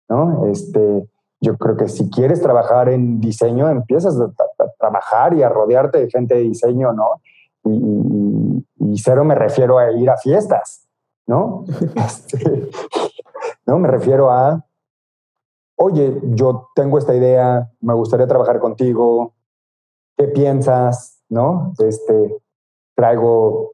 Speaker 1: ¿no? Este, yo creo que si quieres trabajar en diseño, empiezas a, trabajar y a rodearte de gente de diseño, ¿no? Y, cero me refiero a ir a fiestas, ¿no? <laughs> Este, <laughs> no, me refiero a, oye, yo tengo esta idea, me gustaría trabajar contigo, ¿qué piensas? ¿No? Este, traigo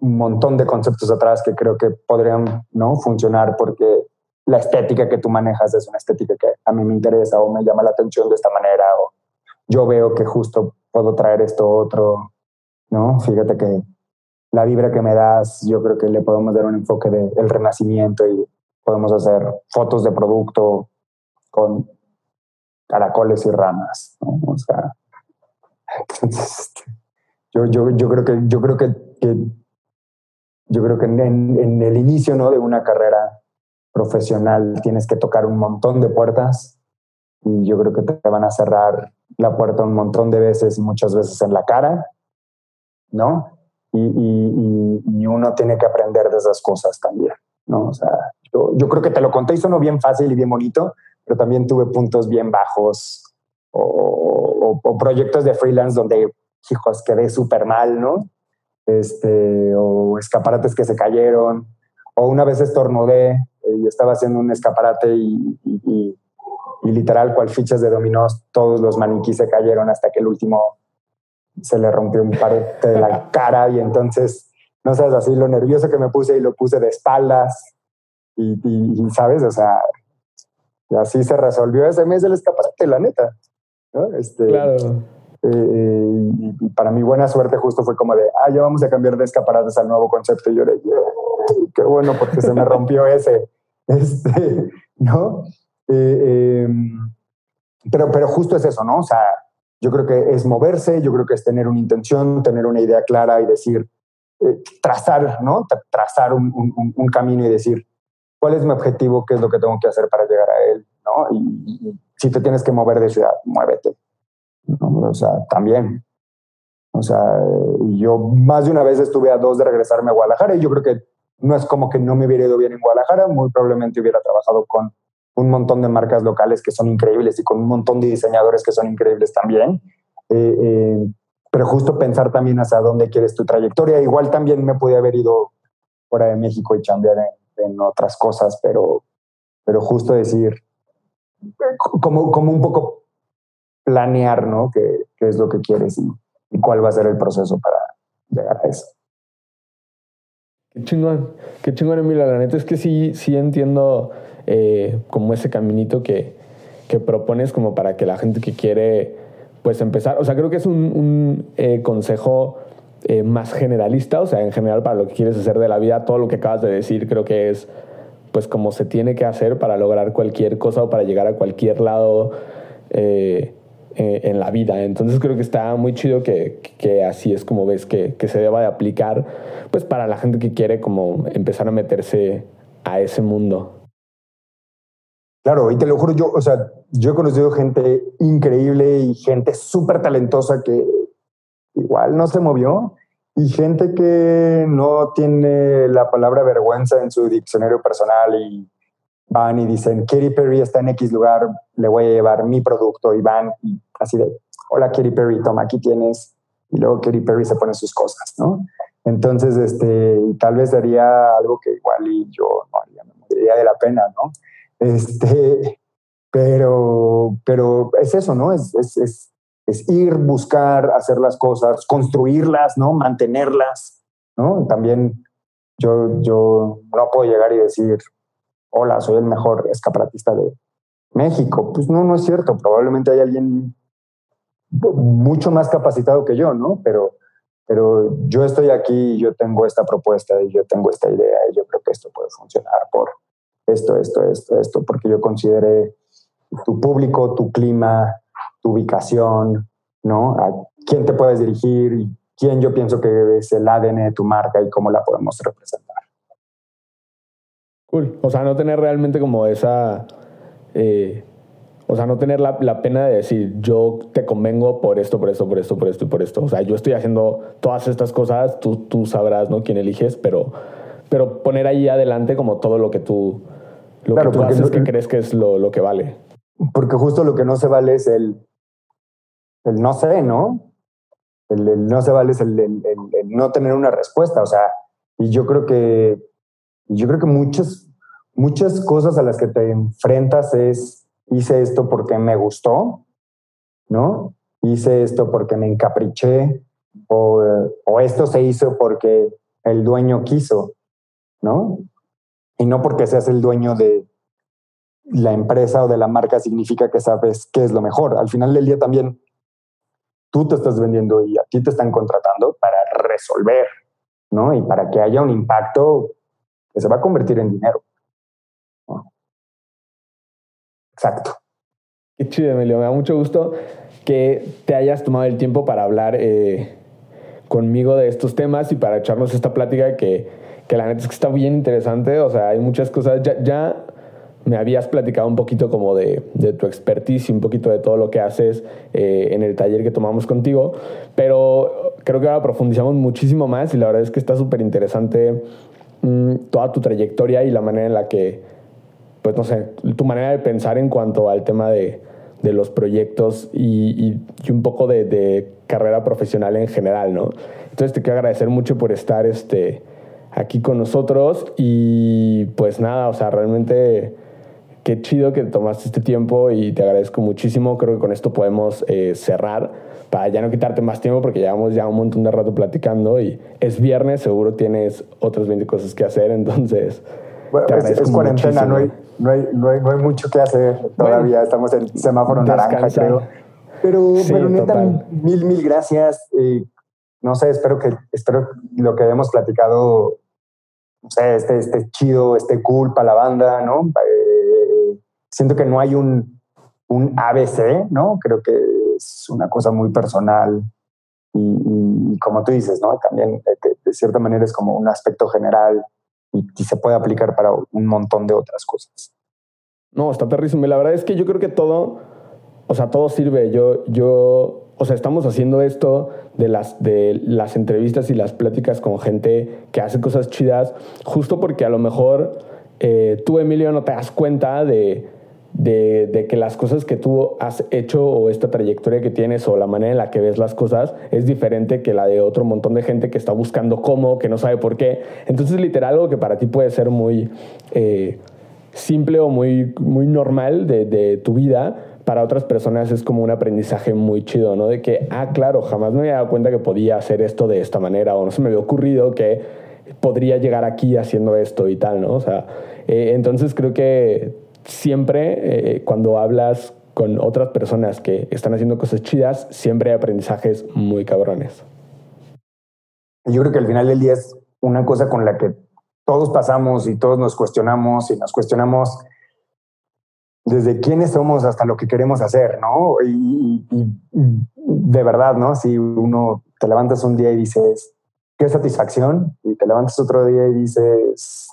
Speaker 1: un montón de conceptos atrás que creo que podrían ¿no? funcionar porque la estética que tú manejas es una estética que a mí me interesa o me llama la atención de esta manera o yo veo que justo puedo traer esto otro, ¿no? Fíjate que la vibra que me das, yo creo que le podemos dar un enfoque del renacimiento y podemos hacer fotos de producto con caracoles y ranas, ¿no? O sea, yo, yo, yo creo que, yo creo que, yo creo que en, en, el inicio ¿no? de una carrera profesional tienes que tocar un montón de puertas y yo creo que te van a cerrar la puerta un montón de veces y muchas veces en la cara, ¿no? Y, y, y uno tiene que aprender de esas cosas también, ¿no? O sea, yo, yo, creo que te lo conté y sonó bien fácil y bien bonito, pero también tuve puntos bien bajos o, o, proyectos de freelance donde, hijos, quedé súper mal, ¿no? Este, o escaparates que se cayeron, o una vez estornudé y estaba haciendo un escaparate y, y, literal, cual fichas de dominós, todos los maniquíes se cayeron hasta que el último se le rompió un parte de la <laughs> cara y entonces, no sabes, así lo nervioso que me puse y lo puse de espaldas y, y sabes, o sea, así se resolvió ese mes el escaparate, la neta. Este, claro. Eh, y, para mi buena suerte justo fue como de, ah, ya vamos a cambiar de escaparates al nuevo concepto. Y yo de, qué bueno, porque se me rompió <laughs> ese. Este, ¿no? Eh, em, pero, pero justo es eso, ¿no? O sea, yo creo que es moverse, yo creo que es tener una intención, tener una idea clara y decir, eh, trazar, ¿no? Trazar un, un, un, camino y decir, ¿cuál es mi objetivo? ¿Qué es lo que tengo que hacer para llegar a él? ¿no? Y, si te tienes que mover de ciudad, muévete. O sea, también. O sea, yo más de una vez estuve a dos de regresarme a Guadalajara y yo creo que no es como que no me hubiera ido bien en Guadalajara, muy probablemente hubiera trabajado con un montón de marcas locales que son increíbles y con un montón de diseñadores que son increíbles también. Eh, eh, pero justo pensar también hacia dónde quieres tu trayectoria. Igual también me pude haber ido fuera de México y cambiar en, en otras cosas, pero, pero justo decir, como, como un poco planear, ¿no? ¿Qué, qué es lo que quieres y, cuál va a ser el proceso para llegar a eso.
Speaker 2: Qué chingón, qué chingón, Emilia. La neta es que sí, sí entiendo eh, como ese caminito que, que, propones como para que la gente que quiere pues empezar, o sea, creo que es un, un eh, consejo eh, más generalista, o sea, en general para lo que quieres hacer de la vida, todo lo que acabas de decir creo que es pues como se tiene que hacer para lograr cualquier cosa o para llegar a cualquier lado eh, eh, en la vida. Entonces creo que está muy chido que, que así es como ves que, que, se deba de aplicar pues para la gente que quiere como empezar a meterse a ese mundo.
Speaker 1: Claro, y te lo juro, yo, o sea, yo he conocido gente increíble y gente súper talentosa que igual no se movió y gente que no tiene la palabra vergüenza en su diccionario personal y van y dicen, Katy Perry está en X lugar, le voy a llevar mi producto y van así de, hola Katy Perry, toma, aquí tienes. Y luego Katy Perry se pone sus cosas, ¿no? Entonces, este, tal vez sería algo que igual yo no haría, me moriría de la pena, ¿no? Este, pero, pero es eso, ¿no? Es, es, es es ir, buscar, hacer las cosas, construirlas, ¿no? Mantenerlas, ¿no? También yo, yo no puedo llegar y decir, hola, soy el mejor escaparatista de México. Pues no, no es cierto. Probablemente hay alguien mucho más capacitado que yo, ¿no? Pero, pero yo estoy aquí, yo tengo esta propuesta y yo tengo esta idea y yo creo que esto puede funcionar por esto, esto, esto, esto, porque yo consideré tu público, tu clima, tu ubicación, ¿no? A quién te puedes dirigir y quién yo pienso que es el ADN de tu marca y cómo la podemos representar.
Speaker 2: Cool. O sea, no tener realmente como esa... Eh, o sea, no tener la, la, pena de decir, yo te convengo por esto, por esto, por esto, por esto y por esto. O sea, yo estoy haciendo todas estas cosas, tú, tú sabrás, ¿no? Quién eliges, pero, pero poner ahí adelante como todo lo que tú, lo que tú haces que crees que es lo, lo que vale.
Speaker 1: Porque justo lo que no se vale es el el no sé, ¿no? El, no se vale es el, el, no tener una respuesta. O sea, y yo creo que, yo creo que muchas, muchas cosas a las que te enfrentas es, hice esto porque me gustó, ¿no? Hice esto porque me encapriché, o, o esto se hizo porque el dueño quiso, ¿no? Y no porque seas el dueño de la empresa o de la marca significa que sabes qué es lo mejor. Al final del día también tú te estás vendiendo y a ti te están contratando para resolver, ¿no? Y para que haya un impacto que se va a convertir en dinero. Exacto.
Speaker 2: Qué chido, Emilio. Me da mucho gusto que te hayas tomado el tiempo para hablar eh, conmigo de estos temas y para echarnos esta plática que, que, la neta es que está bien interesante. O sea, hay muchas cosas. Ya, ya me habías platicado un poquito como de, tu expertise y un poquito de todo lo que haces eh, en el taller que tomamos contigo, pero creo que ahora profundizamos muchísimo más y la verdad es que está súper interesante mm, toda tu trayectoria y la manera en la que, pues no sé, tu manera de pensar en cuanto al tema de, los proyectos y, un poco de, carrera profesional en general, ¿no? Entonces te quiero agradecer mucho por estar este, aquí con nosotros y pues nada, o sea, realmente qué chido que tomaste este tiempo y te agradezco muchísimo. Creo que con esto podemos eh, cerrar para ya no quitarte más tiempo porque llevamos ya un montón de rato platicando y es viernes, seguro tienes otras 20 cosas que hacer, entonces...
Speaker 1: es, cuarentena, no hay, no, hay, no, hay, mucho que hacer todavía, estamos en semáforo naranja, creo. Pero, pero neta, mil, mil gracias. Eh, no sé, espero que espero lo que hayamos platicado, no sé, esté, esté chido, esté cool para la banda, ¿no? Siento que no hay un, un ABC, ¿no? Creo que es una cosa muy personal y, como tú dices, ¿no? También de, cierta manera es como un aspecto general y, se puede aplicar para un montón de otras cosas.
Speaker 2: No, está perrísimo. La verdad es que yo creo que todo, o sea, todo sirve. Yo, yo, o sea, estamos haciendo esto de las, de las entrevistas y las pláticas con gente que hace cosas chidas, justo porque a lo mejor eh, tú, Emilio, no te das cuenta de, de, que las cosas que tú has hecho o esta trayectoria que tienes o la manera en la que ves las cosas es diferente que la de otro montón de gente que está buscando cómo, que no sabe por qué. Entonces, literal, algo que para ti puede ser muy eh, simple o muy, muy normal de, de, tu vida, para otras personas es como un aprendizaje muy chido, ¿no? De que, ah, claro, jamás me había dado cuenta que podía hacer esto de esta manera o no se me había ocurrido que podría llegar aquí haciendo esto y tal, ¿no? O sea, eh, entonces creo que siempre eh, cuando hablas con otras personas que están haciendo cosas chidas, siempre hay aprendizajes muy cabrones.
Speaker 1: Yo creo que al final del día es una cosa con la que todos pasamos y todos nos cuestionamos y nos cuestionamos desde quiénes somos hasta lo que queremos hacer, ¿no? Y, de verdad, ¿no? Si uno te levantas un día y dices, qué satisfacción, y te levantas otro día y dices,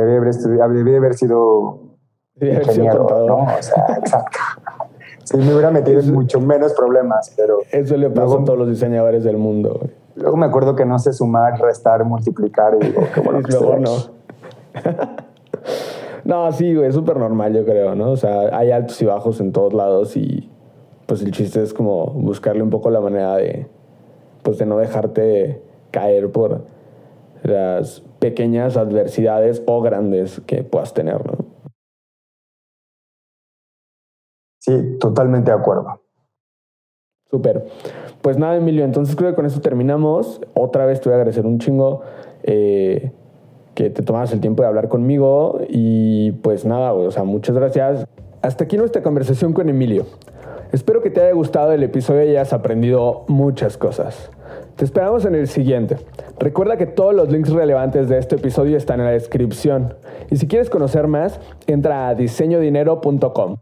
Speaker 1: debe haber, debe haber sido ingeniero, ¿no? O sea, exacto. Sí, me hubiera metido en mucho menos problemas, pero...
Speaker 2: Eso le pasa a todos los diseñadores del mundo.
Speaker 1: Luego me acuerdo que no sé sumar, restar, multiplicar y digo, qué bueno que luego no. <laughs>
Speaker 2: no, sí, güey, es súper normal, yo creo, ¿no? O sea, hay altos y bajos en todos lados y pues el chiste es como buscarle un poco la manera de, pues de no dejarte caer por las pequeñas adversidades o grandes que puedas tener, ¿no?
Speaker 1: Sí, totalmente de acuerdo.
Speaker 2: Súper. Pues nada, Emilio, entonces creo que con esto terminamos. Otra vez te voy a agradecer un chingo eh, que te tomas el tiempo de hablar conmigo y pues nada, o sea, muchas gracias. Hasta aquí nuestra conversación con Emilio. Espero que te haya gustado el episodio y hayas aprendido muchas cosas. Te esperamos en el siguiente. Recuerda que todos los links relevantes de este episodio están en la descripción. Y si quieres conocer más, entra a diseñodinero.com.